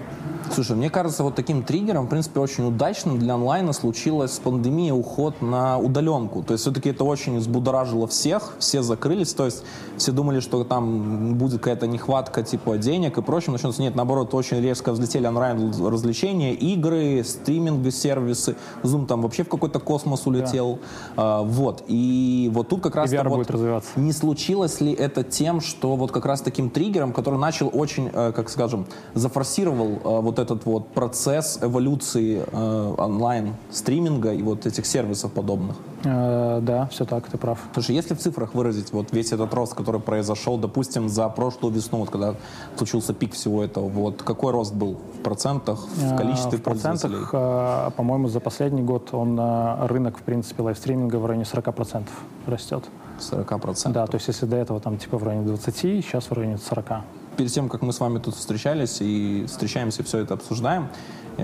Слушай, мне кажется, вот таким триггером, в принципе, очень удачным для онлайна случилась пандемия, уход на удаленку. То есть все-таки это очень взбудоражило всех, все закрылись. То есть все думали, что там будет какая-то нехватка типа денег и прочего. Начнется нет, наоборот, очень резко взлетели онлайн-развлечения, игры, стриминги, сервисы. Zoom там вообще в какой-то космос улетел. Да. А, вот. И вот тут как раз вот развиваться. не случилось ли это тем, что вот как раз таким триггером, который начал очень, э, как скажем, зафорсировал э, вот этот вот процесс эволюции э, онлайн-стриминга и вот этих сервисов подобных? Да, все так, ты прав. Слушай, если в цифрах выразить вот весь этот рост, который произошел, допустим, за прошлую весну, вот когда случился пик всего этого, вот какой рост был в процентах, в количестве в процентах, э, по-моему, за последний год он э, рынок, в принципе, лайвстриминга в районе 40% растет. 40%? Да, то есть если до этого там типа в районе 20, сейчас в районе 40 перед тем, как мы с вами тут встречались и встречаемся, все это обсуждаем,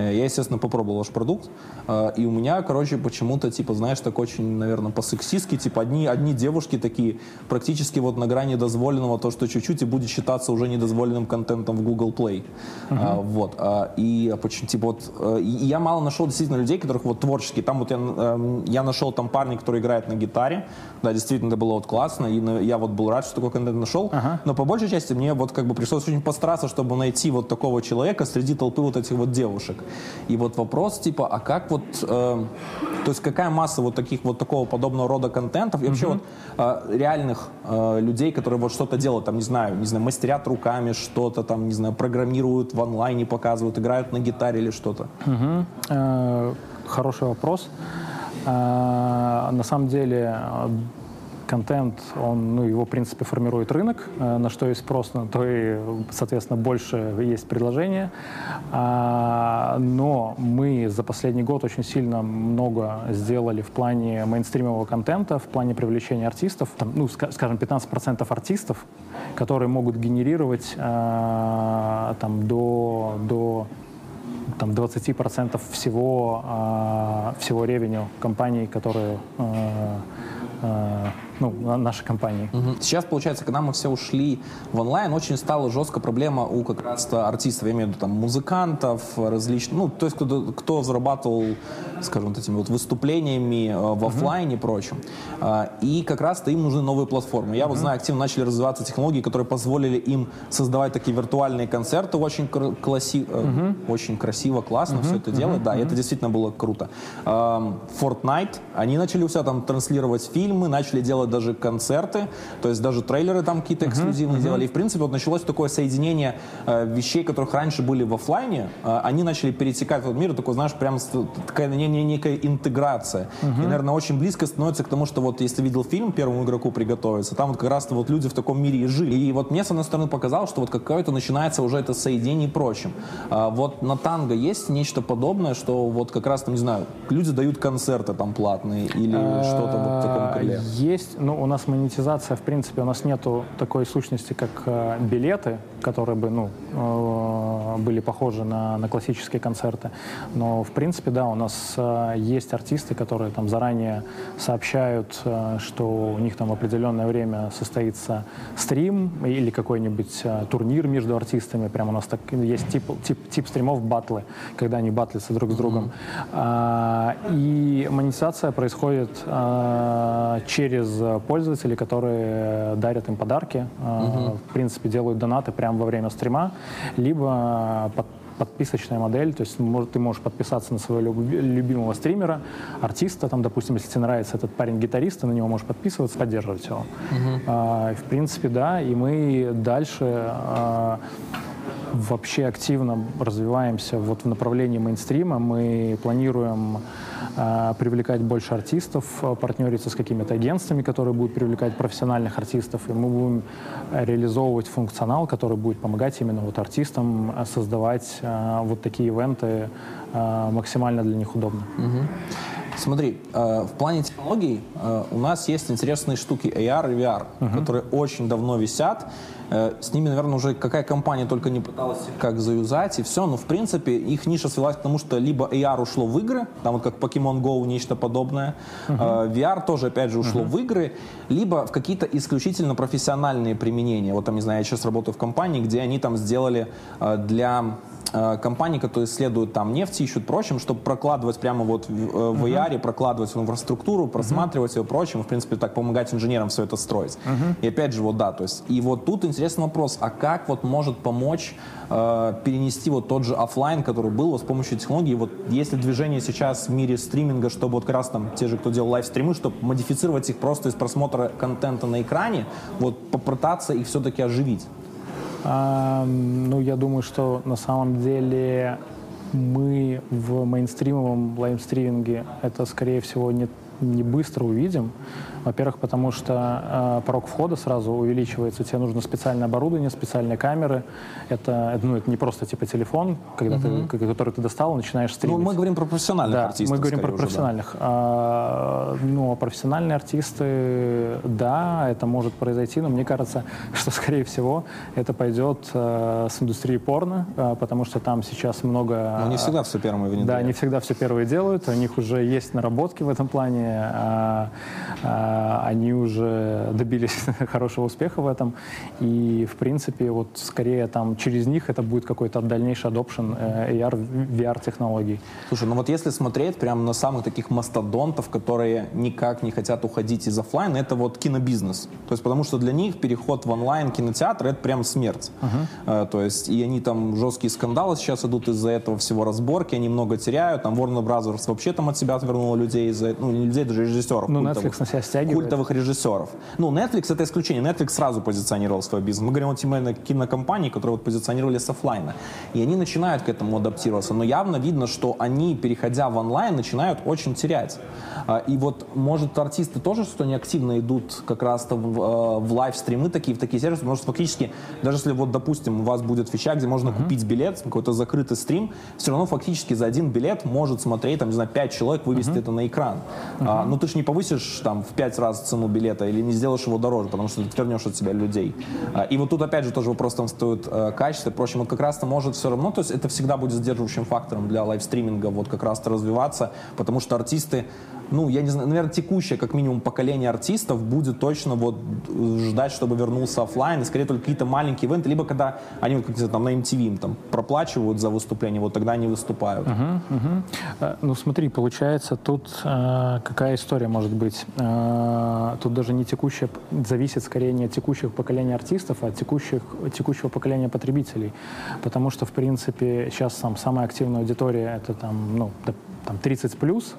я, естественно, попробовал ваш продукт, э, и у меня, короче, почему-то, типа, знаешь, так очень, наверное, по-сексистски, типа, одни, одни девушки такие, практически вот на грани дозволенного, то, что чуть-чуть и будет считаться уже недозволенным контентом в Google Play. Uh-huh. А, вот. А, и, типа, вот, и я мало нашел действительно людей, которых вот творческие. Там вот я, эм, я нашел там парня, который играет на гитаре, да, действительно, это было вот классно, и я вот был рад, что такой контент нашел, uh-huh. но по большей части мне вот как бы пришлось очень постараться, чтобы найти вот такого человека среди толпы вот этих вот девушек. И вот вопрос типа, а как вот, э, то есть какая масса вот таких вот такого подобного рода контентов и вообще mm-hmm. вот э, реальных э, людей, которые вот что-то делают, там не знаю, не знаю, мастерят руками что-то, там не знаю, программируют в онлайне, показывают, играют на гитаре или что-то. Mm-hmm. Э, хороший вопрос. Э, на самом деле контент, он, ну, его, в принципе, формирует рынок, э, на что есть спрос, на то и, соответственно, больше есть предложение. А, но мы за последний год очень сильно много сделали в плане мейнстримового контента, в плане привлечения артистов. Там, ну, скажем, 15% артистов, которые могут генерировать а, там, до, до там 20% всего, а, всего ревеню компаний, которые ну, нашей компании. Угу. Сейчас, получается, когда мы все ушли в онлайн, очень стала жестко проблема у как раз артистов, я имею в виду там музыкантов, различных, ну, то есть кто, кто зарабатывал, скажем, вот этими вот выступлениями э, в офлайне и прочем. Э, и как раз-то им нужны новые платформы. Я угу. вот знаю, активно начали развиваться технологии, которые позволили им создавать такие виртуальные концерты очень, класси... угу. очень красиво, классно угу. все это угу. делать. Да, угу. это действительно было круто. Fortnite, они начали у себя там транслировать фильмы, начали делать даже концерты, то есть даже трейлеры там какие-то эксклюзивные uh-huh, делали. И, в принципе, вот началось такое соединение э, вещей, которых раньше были в офлайне, э, они начали перетекать в этот мир, такой, знаешь, прям такая не, не, некая интеграция. Uh-huh. И, наверное, очень близко становится к тому, что вот если видел фильм «Первому игроку приготовиться», там вот как раз вот люди в таком мире и жили. И вот мне, с одной стороны, показалось, что вот какое-то начинается уже это соединение и прочим. А вот на танго есть нечто подобное, что вот как раз, там, не знаю, люди дают концерты там платные или э, что-то вот в таком крыле? Есть, ну, у нас монетизация, в принципе, у нас нету такой сущности, как э, билеты, которые бы, ну, э, были похожи на, на классические концерты. Но, в принципе, да, у нас э, есть артисты, которые там заранее сообщают, э, что у них там в определенное время состоится стрим или какой-нибудь э, турнир между артистами. Прям у нас так есть тип, тип, тип стримов батлы, когда они батлятся друг с другом. Mm-hmm. А, и монетизация происходит а, через пользователей, которые дарят им подарки, угу. в принципе, делают донаты прямо во время стрима, либо под подписочная модель, то есть ты можешь подписаться на своего любимого стримера, артиста, там, допустим, если тебе нравится этот парень-гитарист, ты на него можешь подписываться, поддерживать его. Uh-huh. А, в принципе, да, и мы дальше а, вообще активно развиваемся вот в направлении мейнстрима. Мы планируем э, привлекать больше артистов, партнериться с какими-то агентствами, которые будут привлекать профессиональных артистов, и мы будем реализовывать функционал, который будет помогать именно вот артистам создавать э, вот такие ивенты максимально для них удобно. Угу. Смотри, э, в плане технологий э, у нас есть интересные штуки AR и VR, uh-huh. которые очень давно висят. Э, с ними, наверное, уже какая компания только не пыталась как заюзать, и все. Но, в принципе, их ниша свелась к тому, что либо AR ушло в игры, там вот как Pokemon Go, нечто подобное. Uh-huh. VR тоже, опять же, ушло uh-huh. в игры, либо в какие-то исключительно профессиональные применения. Вот там, не знаю, я сейчас работаю в компании, где они там сделали для Э, компании, которые исследуют там нефть, ищут прочим, чтобы прокладывать прямо вот в, uh-huh. в AR, прокладывать в инфраструктуру, просматривать uh-huh. ее прочим, в принципе, так помогать инженерам все это строить. Uh-huh. И опять же, вот да, то есть, и вот тут интересный вопрос, а как вот может помочь э, перенести вот тот же офлайн, который был вот с помощью технологий, вот есть ли движение сейчас в мире стриминга, чтобы вот как раз там те же, кто делал лайв-стримы, чтобы модифицировать их просто из просмотра контента на экране, вот попытаться их все-таки оживить? Ну, я думаю, что на самом деле мы в мейнстримовом лайвстриминге это, скорее всего, не, не быстро увидим. Во-первых, потому что э, порог входа сразу увеличивается, тебе нужно специальное оборудование, специальные камеры. Это, ну, это не просто типа телефон, когда угу. ты, который ты достал, начинаешь стримить. Ну, мы говорим про профессиональных да, артистов. мы говорим про профессиональных. Да. А, ну, а профессиональные артисты, да, это может произойти, но мне кажется, что, скорее всего, это пойдет э, с индустрии порно, э, потому что там сейчас много... Но не всегда все первые внедряют. Да, не всегда все первые делают, у них уже есть наработки в этом плане. А, а, они уже добились хорошего успеха в этом. И, в принципе, вот скорее там через них это будет какой-то дальнейший adoption э, AR, VR-технологий. Слушай, ну вот если смотреть прямо на самых таких мастодонтов, которые никак не хотят уходить из офлайн, это вот кинобизнес. То есть потому что для них переход в онлайн кинотеатр — это прям смерть. Uh-huh. То есть и они там жесткие скандалы сейчас идут из-за этого всего разборки, они много теряют. Там Warner Brothers вообще там от себя отвернула людей из-за ну не людей, даже режиссеров. Ну Netflix на себя стягивает. Культовых режиссеров. Ну, Netflix это исключение. Netflix сразу позиционировал свой бизнес. Мы говорим о тем кинокомпании, которые вот позиционировали с офлайна. И они начинают к этому адаптироваться. Но явно видно, что они, переходя в онлайн, начинают очень терять. А, и вот, может, артисты тоже что не активно идут как раз-то в, э, в лайв-стримы такие, в такие сервисы, потому что фактически, даже если вот, допустим, у вас будет фича, где можно uh-huh. купить билет, какой-то закрытый стрим, все равно фактически за один билет может смотреть, там, не знаю, 5 человек вывести uh-huh. это на экран. Uh-huh. А, ну, ты же не повысишь там в 5 раз цену билета или не сделаешь его дороже, потому что ты отвернешь от себя людей. А, и вот тут, опять же, тоже вопрос там стоит э, качество и. Вот как раз-то может все равно, то есть это всегда будет сдерживающим фактором для лайвстриминга вот как раз-то развиваться, потому что артисты ну, я не знаю, наверное, текущее, как минимум, поколение артистов будет точно вот ждать, чтобы вернулся офлайн, и скорее только какие-то маленькие ивенты, либо когда они как-то там на MTV им там проплачивают за выступление, вот тогда они выступают. Uh-huh, uh-huh. Ну, смотри, получается, тут э, какая история может быть? Э, тут даже не текущее, зависит скорее не от текущих поколений артистов, а от текущих, текущего поколения потребителей. Потому что, в принципе, сейчас там самая активная аудитория это там, ну, там 30 плюс,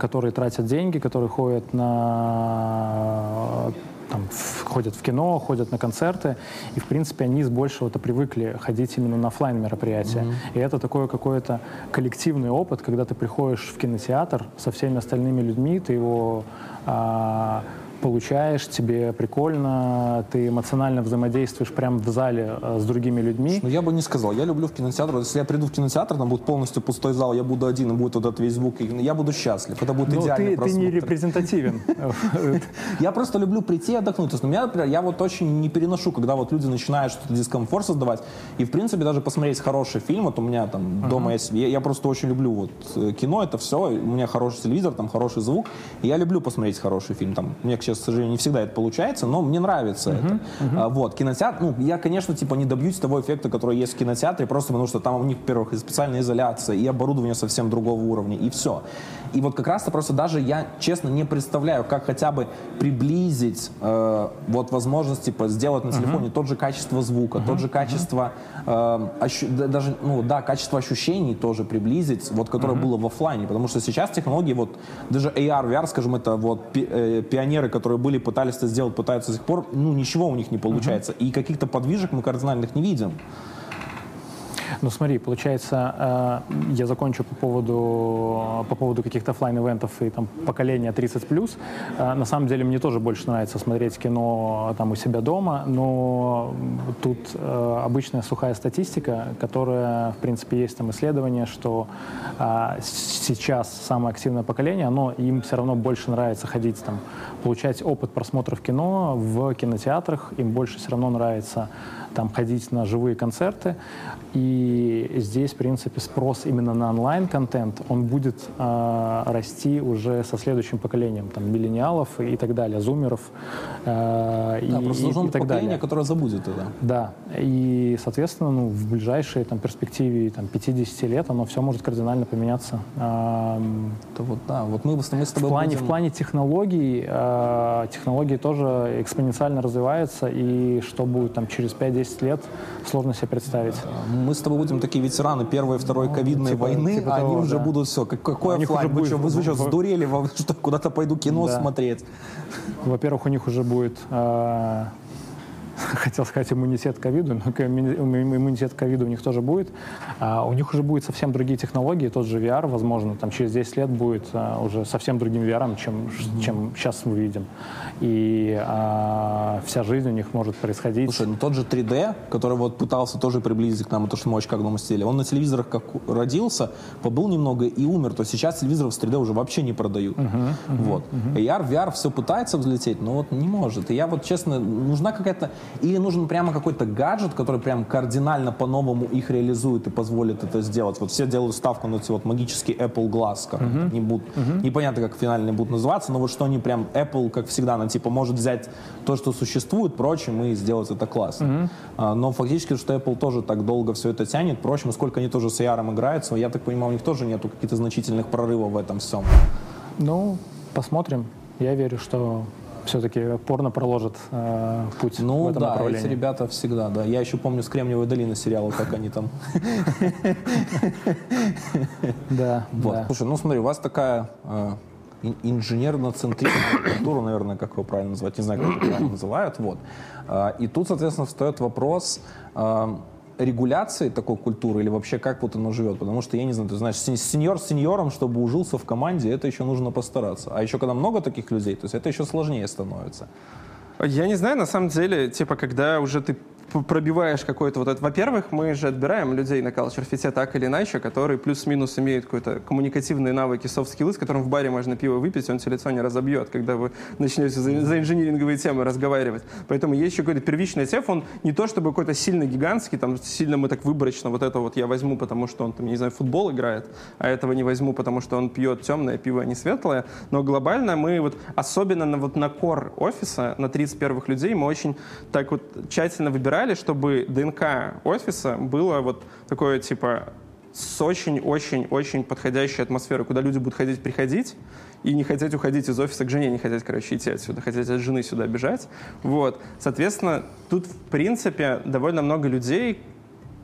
которые тратят деньги, которые ходят на там, ходят в кино, ходят на концерты, и, в принципе, они с большего-то привыкли ходить именно на офлайн мероприятия. Mm-hmm. И это такой какой-то коллективный опыт, когда ты приходишь в кинотеатр со всеми остальными людьми, ты его а, получаешь, тебе прикольно, ты эмоционально взаимодействуешь прямо в зале э, с другими людьми. Ну, я бы не сказал. Я люблю в кинотеатр. Если я приду в кинотеатр, там будет полностью пустой зал, я буду один, и будет вот этот весь звук, я буду счастлив. Это будет Но ну, идеальный ты, просмотр. ты не репрезентативен. Я просто люблю прийти и отдохнуть. То есть, меня, например, я вот очень не переношу, когда вот люди начинают что-то дискомфорт создавать. И, в принципе, даже посмотреть хороший фильм, вот у меня там дома есть... Я просто очень люблю вот э, кино, это все. У меня хороший телевизор, там хороший звук. И я люблю посмотреть хороший фильм. Там, мне, к к сожалению, не всегда это получается, но мне нравится uh-huh, это. Uh-huh. Вот, кинотеатр, ну, я, конечно, типа не добьюсь того эффекта, который есть в кинотеатре, просто потому что там у них, во-первых, специальная изоляция, и оборудование совсем другого уровня, и все. И вот как раз-то просто даже я, честно, не представляю, как хотя бы приблизить э, вот возможность, типа, сделать на телефоне uh-huh. тот же качество звука, uh-huh. тот же качество, э, ощу- даже, ну, да, качество ощущений тоже приблизить, вот, которое uh-huh. было в офлайне, потому что сейчас технологии, вот, даже AR, VR, скажем, это вот пи- э, пионеры, которые были, пытались это сделать, пытаются до сих пор, ну, ничего у них не получается. Uh-huh. И каких-то подвижек мы кардинальных не видим. Ну смотри, получается, э, я закончу по поводу, по поводу каких-то офлайн ивентов и там поколения 30+. Э, на самом деле мне тоже больше нравится смотреть кино там у себя дома, но тут э, обычная сухая статистика, которая, в принципе, есть там исследование, что сейчас самое активное поколение, оно им все равно больше нравится ходить там, получать опыт просмотров кино в кинотеатрах, им больше все равно нравится там ходить на живые концерты. И здесь, в принципе, спрос именно на онлайн-контент, он будет э, расти уже со следующим поколением, там, миллениалов и так далее, зумеров э, да, и, просто и, и так поколение, далее. которое забудет это. Да, и, соответственно, ну, в ближайшей там, перспективе там, 50 лет оно все может кардинально поменяться. Э, это вот, да, вот мы, мы с тобой в плане, будем... в плане технологий, э, технологии тоже экспоненциально развиваются, и что будет там через 5-10 лет, сложно себе представить мы с тобой будем такие ветераны первой и второй ну, ковидной типа, войны, типа а того, они уже да. будут все. Как, какой офлайн? Вы, что, вы, вы что, сдурели? Что, куда-то пойду кино да. смотреть? Во-первых, у них уже будет э, хотел сказать иммунитет к ковиду, но иммунитет к ковиду у них тоже будет. А у них уже будут совсем другие технологии, тот же VR, возможно, там через 10 лет будет а, уже совсем другим VR, чем, mm-hmm. чем сейчас мы видим. И а, вся жизнь у них может происходить. Слушай, ну тот же 3D, который вот пытался тоже приблизить к нам то, что мы очень как дома сидели, он на телевизорах как родился, побыл немного и умер. То есть сейчас телевизоров с 3D уже вообще не продают. Uh-huh, uh-huh, вот. Uh-huh. AR, VR все пытается взлететь, но вот не может. И я вот, честно, нужна какая-то... Или нужен прямо какой-то гаджет, который прям кардинально по-новому их реализует и позволит это сделать. Вот все делают ставку на эти вот магический Apple Glass, как uh-huh. не будут, uh-huh. непонятно, как финальные будут называться, но вот что они прям, Apple, как всегда, она типа может взять то, что существует, прочим, и сделать это классно. А, но фактически, что Apple тоже так долго все это тянет, прочим, сколько они тоже с AR играются, я так понимаю, у них тоже нету каких-то значительных прорывов в этом всем. Ну, посмотрим. Я верю, что все-таки порно проложит э, путь ну, в этом да, направлении. эти ребята всегда, да. Я еще помню с Кремниевой долины сериала, как они там. Да. Слушай, ну смотри, у вас такая э, инженерно-центричная культура, наверное, как его правильно называть, не знаю, как это правильно называют, вот. Э, и тут, соответственно, встает вопрос, э, регуляции такой культуры или вообще как вот оно живет? Потому что, я не знаю, ты знаешь, сеньор с сеньором, чтобы ужился в команде, это еще нужно постараться. А еще когда много таких людей, то есть это еще сложнее становится. Я не знаю, на самом деле, типа, когда уже ты пробиваешь какой-то вот это. Во-первых, мы же отбираем людей на Fit так или иначе, которые плюс-минус имеют какой-то коммуникативные навыки, софт-скиллы, с которым в баре можно пиво выпить, он тебе лицо не разобьет, когда вы начнете за, за инжиниринговые темы разговаривать. Поэтому есть еще какой-то первичный теф, он не то чтобы какой-то сильно гигантский, там сильно мы так выборочно вот это вот я возьму, потому что он там, не знаю, футбол играет, а этого не возьму, потому что он пьет темное пиво, а не светлое. Но глобально мы вот, особенно на, вот на кор офиса, на 30 первых людей, мы очень так вот тщательно выбираем собирали, чтобы ДНК офиса было вот такое, типа, с очень-очень-очень подходящей атмосферой, куда люди будут ходить, приходить, и не хотеть уходить из офиса к жене, не хотеть, короче, идти отсюда, хотеть от жены сюда бежать. Вот. Соответственно, тут, в принципе, довольно много людей,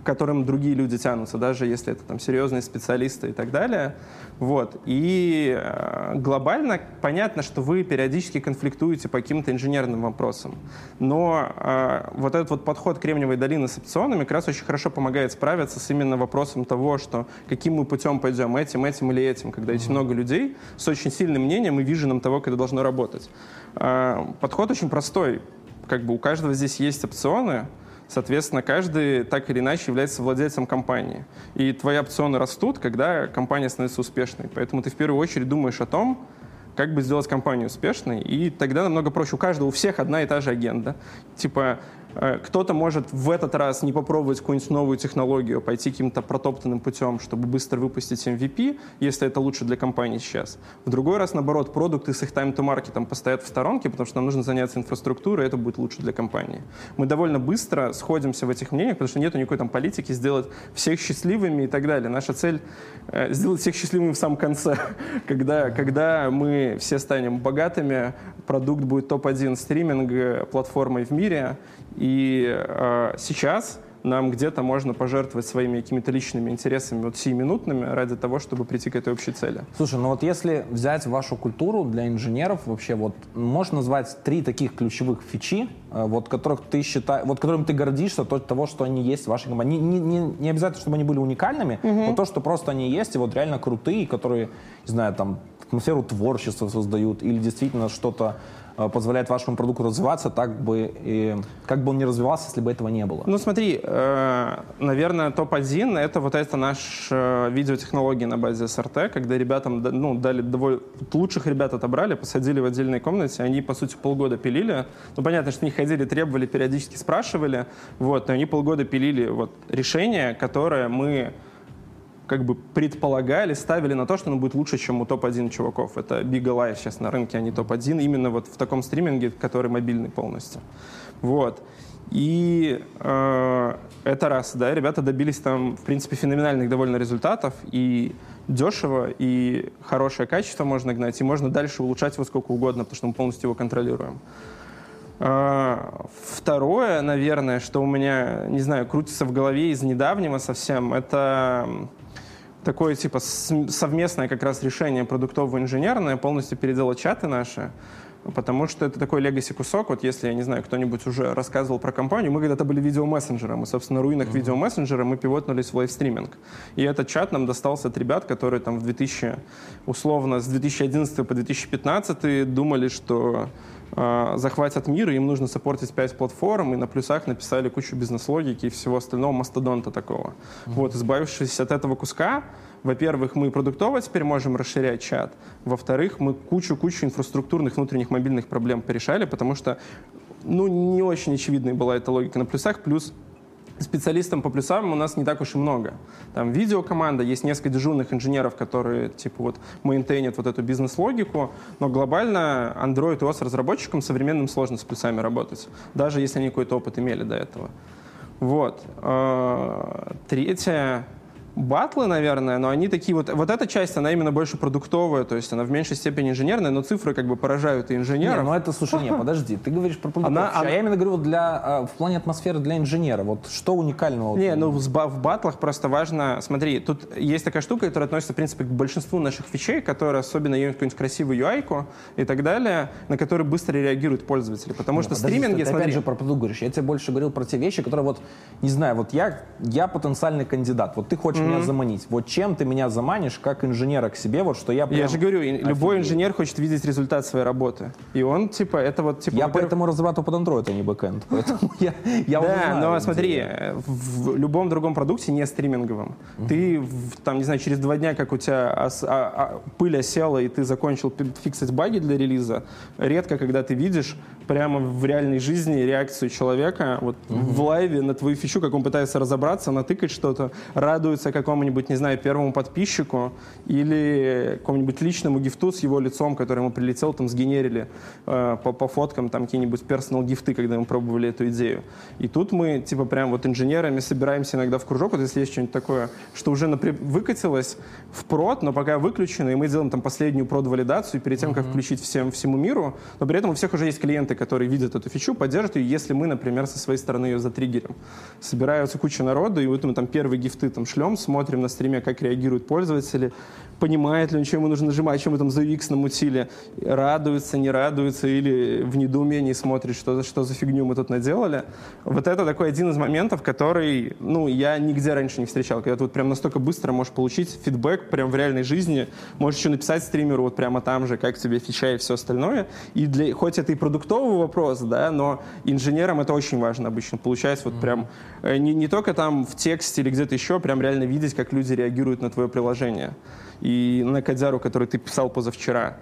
к которым другие люди тянутся, даже если это там серьезные специалисты и так далее. Вот. И э, глобально понятно, что вы периодически конфликтуете по каким-то инженерным вопросам. Но э, вот этот вот подход Кремниевой долины с опционами как раз очень хорошо помогает справиться с именно вопросом того, что каким мы путем пойдем, этим, этим или этим, когда есть много людей с очень сильным мнением и виженом того, как это должно работать. Э, подход очень простой. Как бы у каждого здесь есть опционы, Соответственно, каждый так или иначе является владельцем компании. И твои опционы растут, когда компания становится успешной. Поэтому ты в первую очередь думаешь о том, как бы сделать компанию успешной, и тогда намного проще. У каждого, у всех одна и та же агенда. Типа, кто-то может в этот раз не попробовать какую-нибудь новую технологию, пойти каким-то протоптанным путем, чтобы быстро выпустить MVP, если это лучше для компании сейчас. В другой раз, наоборот, продукты с их time-to-market постоят в сторонке, потому что нам нужно заняться инфраструктурой, и это будет лучше для компании. Мы довольно быстро сходимся в этих мнениях, потому что нет никакой там политики сделать всех счастливыми и так далее. Наша цель э, сделать всех счастливыми в самом конце, когда, когда мы все станем богатыми, продукт будет топ-1 стриминг э, платформой в мире, и э, сейчас нам где-то можно пожертвовать своими какими-то личными интересами, вот сиюминутными, ради того, чтобы прийти к этой общей цели. Слушай, ну вот если взять вашу культуру для инженеров, вообще вот можешь назвать три таких ключевых фичи, э, вот которых ты считаешь, вот которым ты гордишься, то, того, что они есть в вашей компании. Не, не, не обязательно, чтобы они были уникальными, угу. но то, что просто они есть, и вот реально крутые, которые, не знаю, там, атмосферу творчества создают, или действительно что-то позволяет вашему продукту развиваться так бы, и, как бы он не развивался, если бы этого не было? Ну смотри, э, наверное, топ-1 это вот это наш э, видеотехнологии на базе SRT, когда ребятам ну, дали довольно... Лучших ребят отобрали, посадили в отдельной комнате, они, по сути, полгода пилили. Ну, понятно, что они ходили, требовали, периодически спрашивали, вот, но они полгода пилили вот решение, которое мы как бы предполагали, ставили на то, что оно будет лучше, чем у топ-1 чуваков. Это Big Alive сейчас на рынке, а не топ-1, именно вот в таком стриминге, который мобильный полностью. Вот. И э, это раз, да, ребята добились там, в принципе, феноменальных довольно результатов, и дешево, и хорошее качество можно гнать, и можно дальше улучшать его сколько угодно, потому что мы полностью его контролируем. Э, второе, наверное, что у меня, не знаю, крутится в голове из недавнего совсем, это такое типа совместное как раз решение продуктово-инженерное, полностью переделать чаты наши. потому что это такой legacy кусок. Вот если, я не знаю, кто-нибудь уже рассказывал про компанию, мы когда-то были видеомессенджером, и, собственно, на руинах mm-hmm. видеомессенджера мы пивотнулись в лайвстриминг. И этот чат нам достался от ребят, которые там в 2000, условно, с 2011 по 2015 думали, что э, захватят мир, и им нужно саппортить 5 платформ, и на плюсах написали кучу бизнес-логики и всего остального мастодонта такого. Mm-hmm. Вот, избавившись от этого куска, во-первых, мы продуктово теперь можем расширять чат. Во-вторых, мы кучу-кучу инфраструктурных внутренних мобильных проблем порешали, потому что ну, не очень очевидной была эта логика на плюсах. Плюс специалистам по плюсам у нас не так уж и много. Там видеокоманда, есть несколько дежурных инженеров, которые типа вот мейнтейнят вот эту бизнес-логику, но глобально Android OS разработчикам современным сложно с плюсами работать, даже если они какой-то опыт имели до этого. Вот. А, третье, батлы, наверное, но они такие вот... Вот эта часть, она именно больше продуктовая, то есть она в меньшей степени инженерная, но цифры как бы поражают и инженеров. Не, ну это, слушай, нет, подожди, ты говоришь про продуктовую. Она, а я именно говорю для, а, в плане атмосферы для инженера. Вот что уникального? Не, ну в, в батлах просто важно... Смотри, тут есть такая штука, которая относится, в принципе, к большинству наших фичей, которые особенно имеют какую-нибудь красивую UI и так далее, на которые быстро реагируют пользователи. Потому ну, что подожди, стриминги... Ты смотри... опять же про продукт говоришь. Я тебе больше говорил про те вещи, которые вот, не знаю, вот я, я потенциальный кандидат. Вот ты хочешь mm-hmm. меня заманить. Вот чем ты меня заманишь как инженера к себе, вот что я прям Я же говорю, офигею. любой инженер хочет видеть результат своей работы. И он, типа, это вот, типа... Я поэтому разрабатываю под Android, а не бэкэнд. Поэтому я, я Да, но смотри, в любом другом продукте, не стриминговом, ты, там, не знаю, через два дня, как у тебя а, а, пыль осела, и ты закончил фиксить баги для релиза, редко, когда ты видишь прямо в реальной жизни реакцию человека вот в лайве на твою фичу, как он пытается разобраться, натыкать что-то, радуется какому-нибудь, не знаю, первому подписчику или какому-нибудь личному гифту с его лицом, который ему прилетел, там сгенерили э, по, по фоткам там какие-нибудь персонал гифты, когда мы пробовали эту идею. И тут мы типа прям вот инженерами собираемся иногда в кружок, вот если есть что-нибудь такое, что уже напри- выкатилось в прод, но пока выключено, и мы делаем там последнюю прод-валидацию перед тем, uh-huh. как включить всем, всему миру, но при этом у всех уже есть клиенты, которые видят эту фичу, поддержат ее, если мы, например, со своей стороны ее затриггерим. Собираются куча народу, и вот мы там первые гифты там шлем, смотрим на стриме, как реагируют пользователи, понимает ли он, что ему нужно нажимать, чем там за UX намутили, радуется, не радуется, или в недоумении смотрит, что, за что за фигню мы тут наделали. Вот это такой один из моментов, который, ну, я нигде раньше не встречал, когда ты вот прям настолько быстро можешь получить фидбэк прям в реальной жизни, можешь еще написать стримеру вот прямо там же, как тебе фича и все остальное. И для, хоть это и продуктовый вопрос, да, но инженерам это очень важно обычно. Получается вот прям э, не, не только там в тексте или где-то еще, прям реально видеть, как люди реагируют на твое приложение и на Кадзяру, который ты писал позавчера.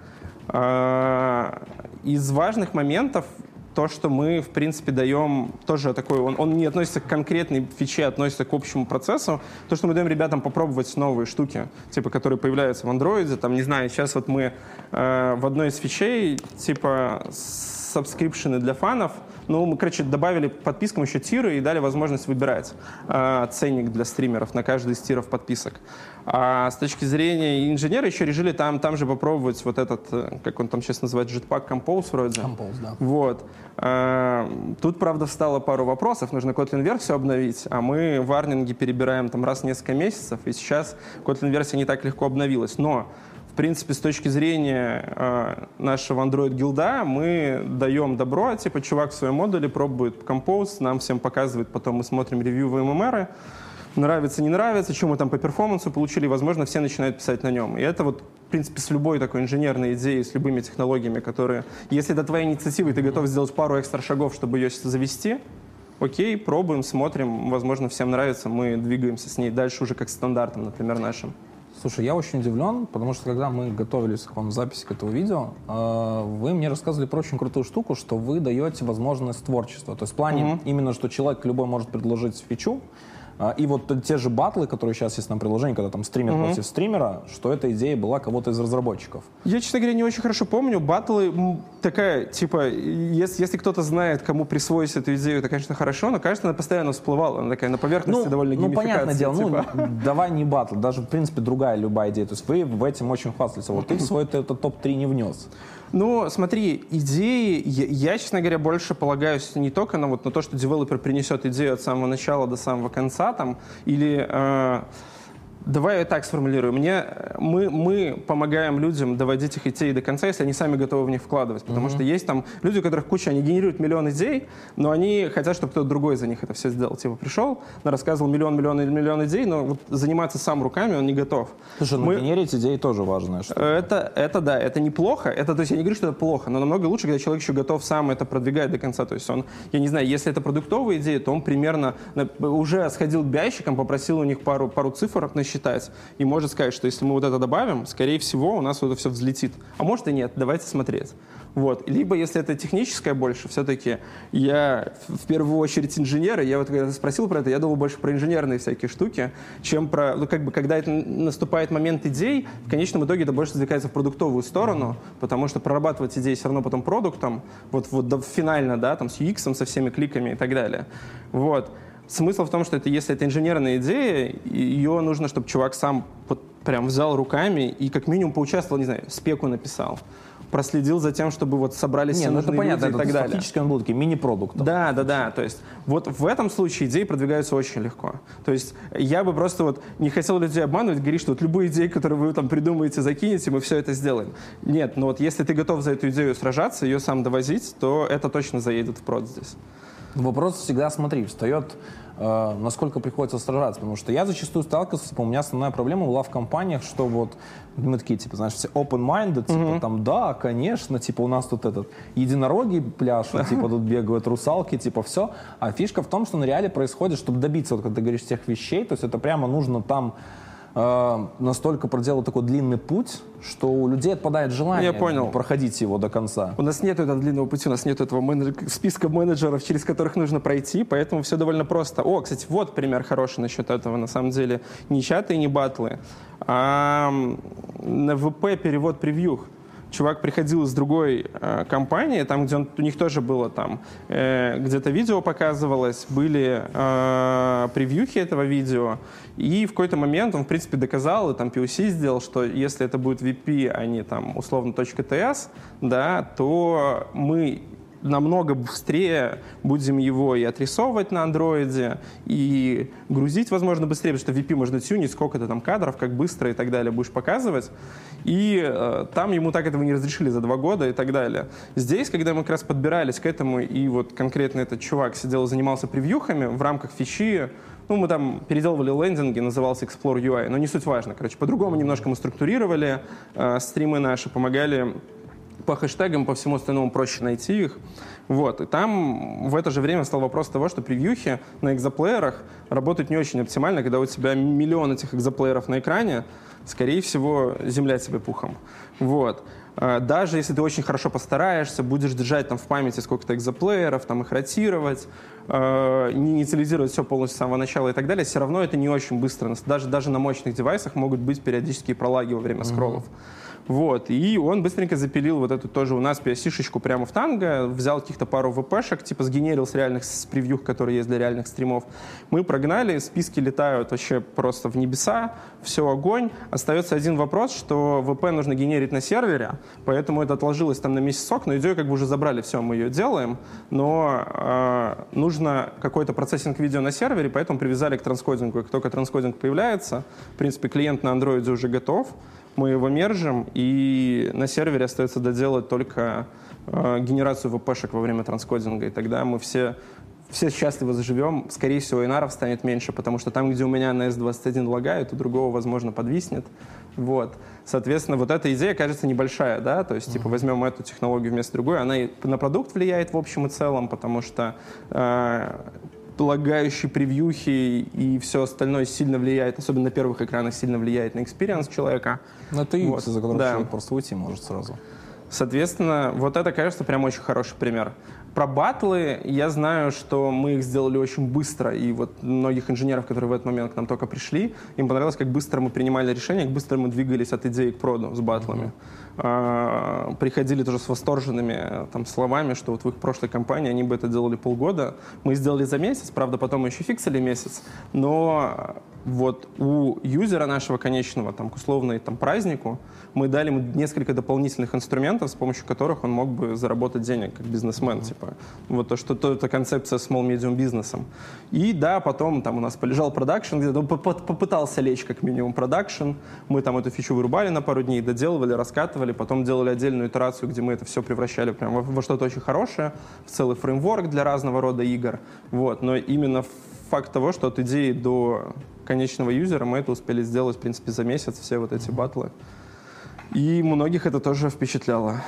А, из важных моментов то, что мы, в принципе, даем тоже такой, он, он не относится к конкретной фиче, относится к общему процессу, то, что мы даем ребятам попробовать новые штуки, типа, которые появляются в андроиде, там, не знаю, сейчас вот мы э, в одной из фичей, типа, subscription ы для фанов, ну, мы, короче, добавили подпискам еще tier ы и дали возможность выбирать э, ценник для стримеров на каждый из tier ов подписок. А с точки зрения инженера еще решили там, там же попробовать вот этот, э, как он там сейчас называет, Jetpack Compose вроде. Compose, да. Вот. А, тут, правда, встало пару вопросов. Нужно Kotlin-версию обновить, а мы варнинги перебираем там раз в несколько месяцев, и сейчас Kotlin-версия не так легко обновилась. Но принципе, с точки зрения э, нашего Android гилда, мы даем добро, типа, чувак в своем модуле пробует Compose, нам всем показывает, потом мы смотрим ревью в ММР, нравится, не нравится, что мы там по перформансу получили, возможно, все начинают писать на нем. И это вот, в принципе, с любой такой инженерной идеей, с любыми технологиями, которые, если до твоей инициативы ты готов сделать пару экстра шагов, чтобы ее завести, окей, пробуем, смотрим, возможно, всем нравится, мы двигаемся с ней дальше уже как стандартом, например, нашим. Слушай, я очень удивлен, потому что когда мы готовились к вам записи к этого видео, э, вы мне рассказывали про очень крутую штуку, что вы даете возможность творчества. То есть в плане угу. именно, что человек любой может предложить фичу, и вот те же батлы, которые сейчас есть на приложении, когда там стример mm-hmm. против стримера, что эта идея была кого-то из разработчиков. Я, честно говоря, не очень хорошо помню. Батлы такая, типа, если, если кто-то знает, кому присвоить эту идею, это, конечно, хорошо, но, кажется, она постоянно всплывала. Она такая на поверхности ну, довольно Ну, понятное дело, ну, типа. ну, давай не батл, даже, в принципе, другая любая идея. То есть вы в этом очень хвастались. Вот ты в свой это топ-3 не внес. Ну, смотри, идеи, я, честно говоря, больше полагаюсь не только на, вот, на то, что девелопер принесет идею от самого начала до самого конца, там, или... Э, Давай я так сформулирую. Мне, мы, мы помогаем людям доводить их идеи до конца, если они сами готовы в них вкладывать. Потому mm-hmm. что есть там люди, у которых куча, они генерируют миллион идей, но они хотят, чтобы кто-то другой за них это все сделал. Типа пришел, рассказывал миллион, миллион, миллион идей, но вот заниматься сам руками он не готов. Слушай, ну мы... генерить идеи тоже важно. Это, это да, это неплохо. Это, то есть я не говорю, что это плохо, но намного лучше, когда человек еще готов сам это продвигать до конца. То есть он, я не знаю, если это продуктовая идея, то он примерно уже сходил к бящикам, попросил у них пару, пару цифр насчитать и может сказать, что если мы вот это добавим, скорее всего, у нас вот это все взлетит. А может и нет, давайте смотреть. Вот. Либо, если это техническое больше, все-таки я в первую очередь инженер, и я вот когда спросил про это, я думал больше про инженерные всякие штуки, чем про, ну, как бы, когда это наступает момент идей, в конечном итоге это больше двигается в продуктовую сторону, потому что прорабатывать идеи все равно потом продуктом, вот, вот финально, да, там, с UX, со всеми кликами и так далее. Вот. Смысл в том, что это, если это инженерная идея, ее нужно, чтобы чувак сам вот прям взял руками и как минимум поучаствовал, не знаю, спеку написал проследил за тем, чтобы вот собрались Не, все ну это понятно, люди и так далее. Фактически он был таким мини-продуктом. Да, да, да. То есть вот в этом случае идеи продвигаются очень легко. То есть я бы просто вот не хотел людей обманывать, говорить, что вот любую идею, которую вы там придумаете, закинете, мы все это сделаем. Нет, но вот если ты готов за эту идею сражаться, ее сам довозить, то это точно заедет в прод здесь. Вопрос всегда, смотри, встает э, насколько приходится сражаться. Потому что я зачастую сталкивался, типа, у меня основная проблема была в компаниях, что вот мы такие, типа, знаешь, все open-minded, типа, mm-hmm. там, да, конечно, типа, у нас тут этот, единороги пляшут, типа, тут бегают русалки, типа, все. А фишка в том, что на реале происходит, чтобы добиться, вот, как ты говоришь, тех вещей, то есть это прямо нужно там э, настолько проделал такой длинный путь, что у людей отпадает желание Я понял. проходить его до конца. У нас нет этого длинного пути, у нас нет этого менедж... списка менеджеров, через которых нужно пройти, поэтому все довольно просто. О, кстати, вот пример хороший насчет этого, на самом деле. Не чаты и не батлы, а на ВП перевод превьюх чувак приходил из другой э, компании, там, где он, у них тоже было там, э, где-то видео показывалось, были э, превьюхи этого видео, и в какой-то момент он, в принципе, доказал, и там POC сделал, что если это будет VP, а не там условно .ts, да, то мы намного быстрее будем его и отрисовывать на андроиде, и грузить, возможно, быстрее, потому что VP можно тюнить, сколько то там кадров, как быстро и так далее будешь показывать. И э, там ему так этого не разрешили за два года и так далее. Здесь, когда мы как раз подбирались к этому, и вот конкретно этот чувак сидел и занимался превьюхами в рамках фичи, ну, мы там переделывали лендинги, назывался Explore UI, но не суть важно. Короче, по-другому немножко мы структурировали э, стримы наши, помогали по хэштегам, по всему остальному проще найти их. Вот. И там в это же время стал вопрос того, что превьюхи на экзоплеерах работают не очень оптимально, когда у тебя миллион этих экзоплееров на экране, скорее всего, земля тебе пухом. Вот. А, даже если ты очень хорошо постараешься, будешь держать там в памяти сколько-то экзоплееров, там их ротировать, э, не инициализировать все полностью с самого начала и так далее, все равно это не очень быстро. Даже, даже на мощных девайсах могут быть периодические пролаги во время mm-hmm. скроллов. Вот, и он быстренько запилил вот эту тоже у нас PSC-шечку прямо в танго, взял каких-то пару ВП-шек, типа сгенерил с реальных с превьюх, которые есть для реальных стримов. Мы прогнали, списки летают вообще просто в небеса, все огонь. Остается один вопрос, что ВП нужно генерить на сервере, поэтому это отложилось там на месяцок, но идею как бы уже забрали, все, мы ее делаем, но э, нужно какой-то процессинг видео на сервере, поэтому привязали к транскодингу. Как только транскодинг появляется, в принципе, клиент на андроиде уже готов, мы его мержим, и на сервере остается доделать только э, генерацию VP-шек во время транскодинга, и тогда мы все все счастливо заживем, скорее всего, инаров станет меньше, потому что там, где у меня на S21 лагает, у другого, возможно, подвиснет. Вот. Соответственно, вот эта идея кажется небольшая, да, то есть, типа, возьмем эту технологию вместо другой, она и на продукт влияет в общем и целом, потому что э, лагающие превьюхи и все остальное сильно влияет, особенно на первых экранах, сильно влияет на experience человека. Это UX, вот. за которым да. человек просто уйти может сразу. Соответственно, вот это, кажется, прям очень хороший пример. Про батлы я знаю, что мы их сделали очень быстро, и вот многих инженеров, которые в этот момент к нам только пришли, им понравилось, как быстро мы принимали решения, как быстро мы двигались от идеи к проду с батлами. Mm-hmm. А, приходили тоже с восторженными там, словами, что вот в их прошлой компании они бы это делали полгода. Мы сделали за месяц, правда, потом еще фиксили месяц, но вот у юзера нашего конечного, там, к условной там, празднику, мы дали ему несколько дополнительных инструментов, с помощью которых он мог бы заработать денег как бизнесмен. Mm-hmm. Типа. Вот то, что то, это концепция small-medium бизнесом. И да, потом там у нас полежал production, где-то попытался лечь как минимум production. Мы там эту фичу вырубали на пару дней, доделывали, раскатывали, потом делали отдельную итерацию, где мы это все превращали прямо во, во что-то очень хорошее, в целый фреймворк для разного рода игр. Вот. Но именно факт того, что от идеи до конечного юзера мы это успели сделать, в принципе, за месяц, все вот эти батлы. И многих это тоже впечатляло.